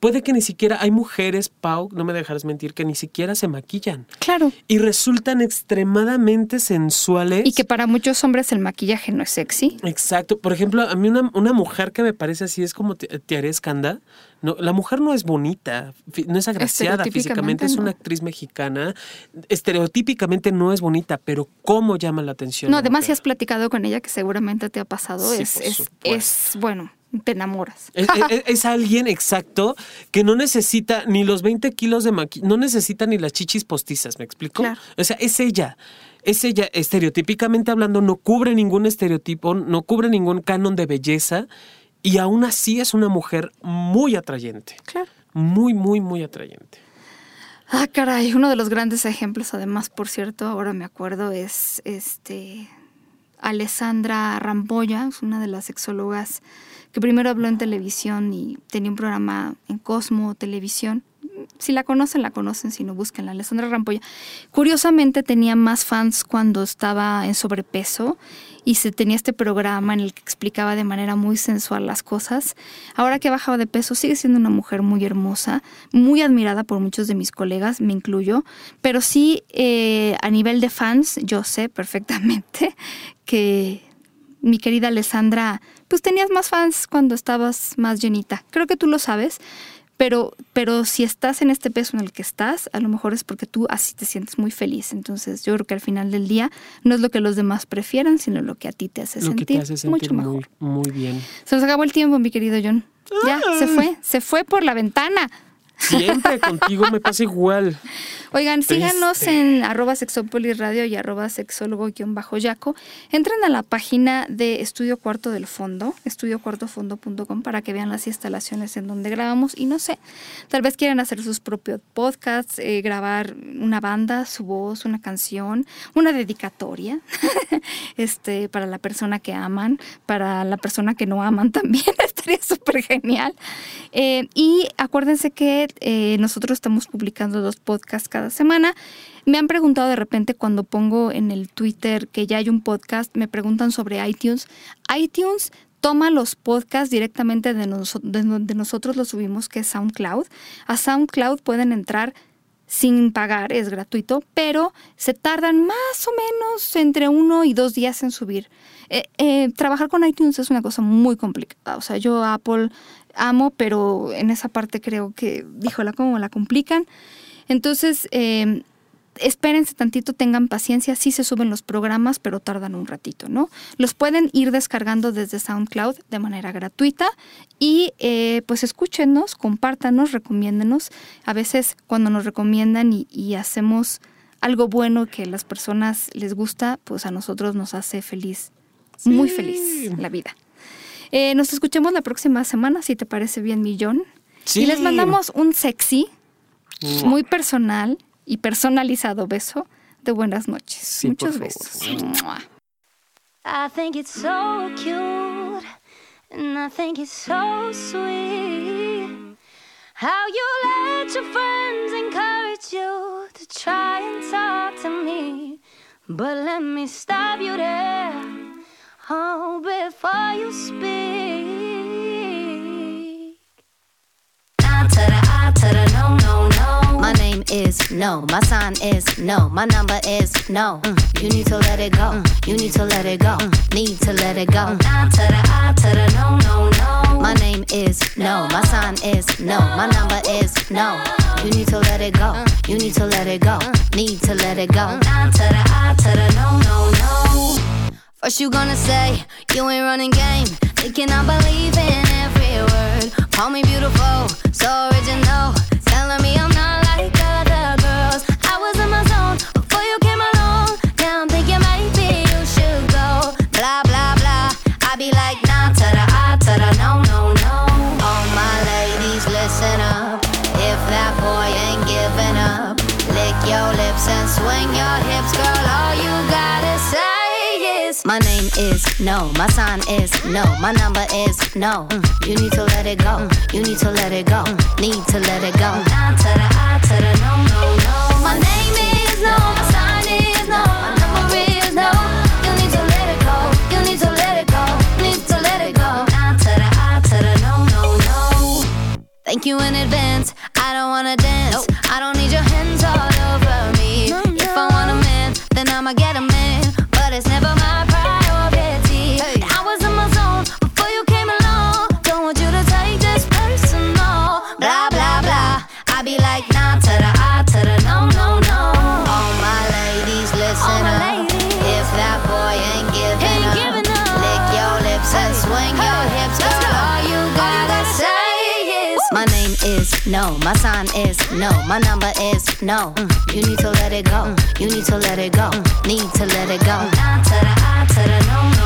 Puede que ni siquiera hay mujeres, Pau, no me dejarás mentir, que ni siquiera se maquillan. Claro. Y resultan extremadamente sensuales. Y que para muchos hombres el maquillaje no es sexy. Exacto. Por ejemplo, a mí una, una mujer que me parece así es como Tiare Escanda. No, la mujer no es bonita, no es agraciada físicamente, es una actriz mexicana. Estereotípicamente no es bonita, pero cómo llama la atención. No, además si has platicado con ella, que seguramente te ha pasado, es, es, es, bueno, te enamoras. Es, alguien exacto que no necesita ni los 20 kilos de maquillaje, no necesita ni las chichis postizas, ¿me explico? O sea, es ella. Es ella, estereotípicamente hablando, no cubre ningún estereotipo, no cubre ningún canon de belleza y aún así es una mujer muy atrayente. Claro. Muy, muy, muy atrayente. Ah, caray, uno de los grandes ejemplos, además, por cierto, ahora me acuerdo, es este Alessandra es una de las sexólogas que primero habló en televisión y tenía un programa en Cosmo Televisión. Si la conocen, la conocen, si no, búsquenla. Alessandra Rampolla. Curiosamente tenía más fans cuando estaba en sobrepeso y se tenía este programa en el que explicaba de manera muy sensual las cosas. Ahora que ha bajado de peso, sigue siendo una mujer muy hermosa, muy admirada por muchos de mis colegas, me incluyo, pero sí eh, a nivel de fans, yo sé perfectamente que mi querida Alessandra pues tenías más fans cuando estabas más llenita. Creo que tú lo sabes, pero, pero si estás en este peso en el que estás, a lo mejor es porque tú así te sientes muy feliz. Entonces yo creo que al final del día no es lo que los demás prefieran, sino lo que a ti te hace, sentir, mucho mejor. Muy, bien. Se nos acabó el tiempo, mi querido John. Ya, se ah. fue, se fue por la ventana. Siempre contigo me pasa igual. Oigan, síganos en arroba sexopolisradio y arroba sexólogo-yaco. Entren a la página de Estudio Cuarto del Fondo, estudiocuartofondo.com, para que vean las instalaciones en donde grabamos. Y no sé, tal vez quieran hacer sus propios podcasts, eh, grabar una banda, su voz, una canción, una dedicatoria este, para la persona que aman, para la persona que no aman también. Estaría súper genial. Eh, y acuérdense que eh, nosotros estamos publicando dos podcasts cada semana. Me han preguntado de repente cuando pongo en el Twitter que ya hay un podcast, me preguntan sobre iTunes. iTunes toma los podcasts directamente de, donde nosotros los subimos, que es SoundCloud. A SoundCloud pueden entrar sin pagar, es gratuito, pero se tardan más o menos entre uno y dos días en subir. Eh, eh, trabajar con iTunes es una cosa muy complicada. O sea, yo Apple amo, pero en esa parte creo que, díjola, cómo la complican. Entonces, eh, espérense tantito, tengan paciencia, sí se suben los programas, pero tardan un ratito, ¿no? Los pueden ir descargando desde SoundCloud de manera gratuita y eh, pues escúchenos, compártanos, recomiéndenos. A veces cuando nos recomiendan y, hacemos algo bueno que a las personas les gusta, pues a nosotros nos hace feliz muy feliz la vida. Eh, nos escuchemos la próxima semana, si te parece bien, Millón. Y les mandamos un sexy, muy personal y personalizado beso de buenas noches. Muchos besos. I think it's so cute and I think it's so sweet how you let your friends encourage you to try and talk to me. But let me stop you there. Oh, before you speak. Nah to the I to the no, no, no. My name is no. My sign is no. My number is no. Mm. You need to let it go. Mm. You need to let it go. Mm. Need to let it go. Nah to the I to the no, no, no. My name is no. My sign is no. My number is no. You need to let it go. Mm. You need to let it go. Mm. Need to let it go. Nah to the I to the no, no, no. First you gonna say you ain't running game, thinking I believe in every word. Call me beautiful, so original, telling me I'm not is no. My sign is no. My number is no. Mm. You need to let it go. Mm. You need to let it go. Mm. Need to let it go. Nah to the I to the no, no, no. My name is no. My sign is no. My number is no. You need to let it go. You need to let it go. Need to let it go. Nah to the I to the no, no, no. Thank you in advance. I don't wanna dance. I don't no. My sign is no. My number is no. Mm. You need to let it go. Mm. You need to let it go. Mm. Need to let it go. Nah to the I to the no,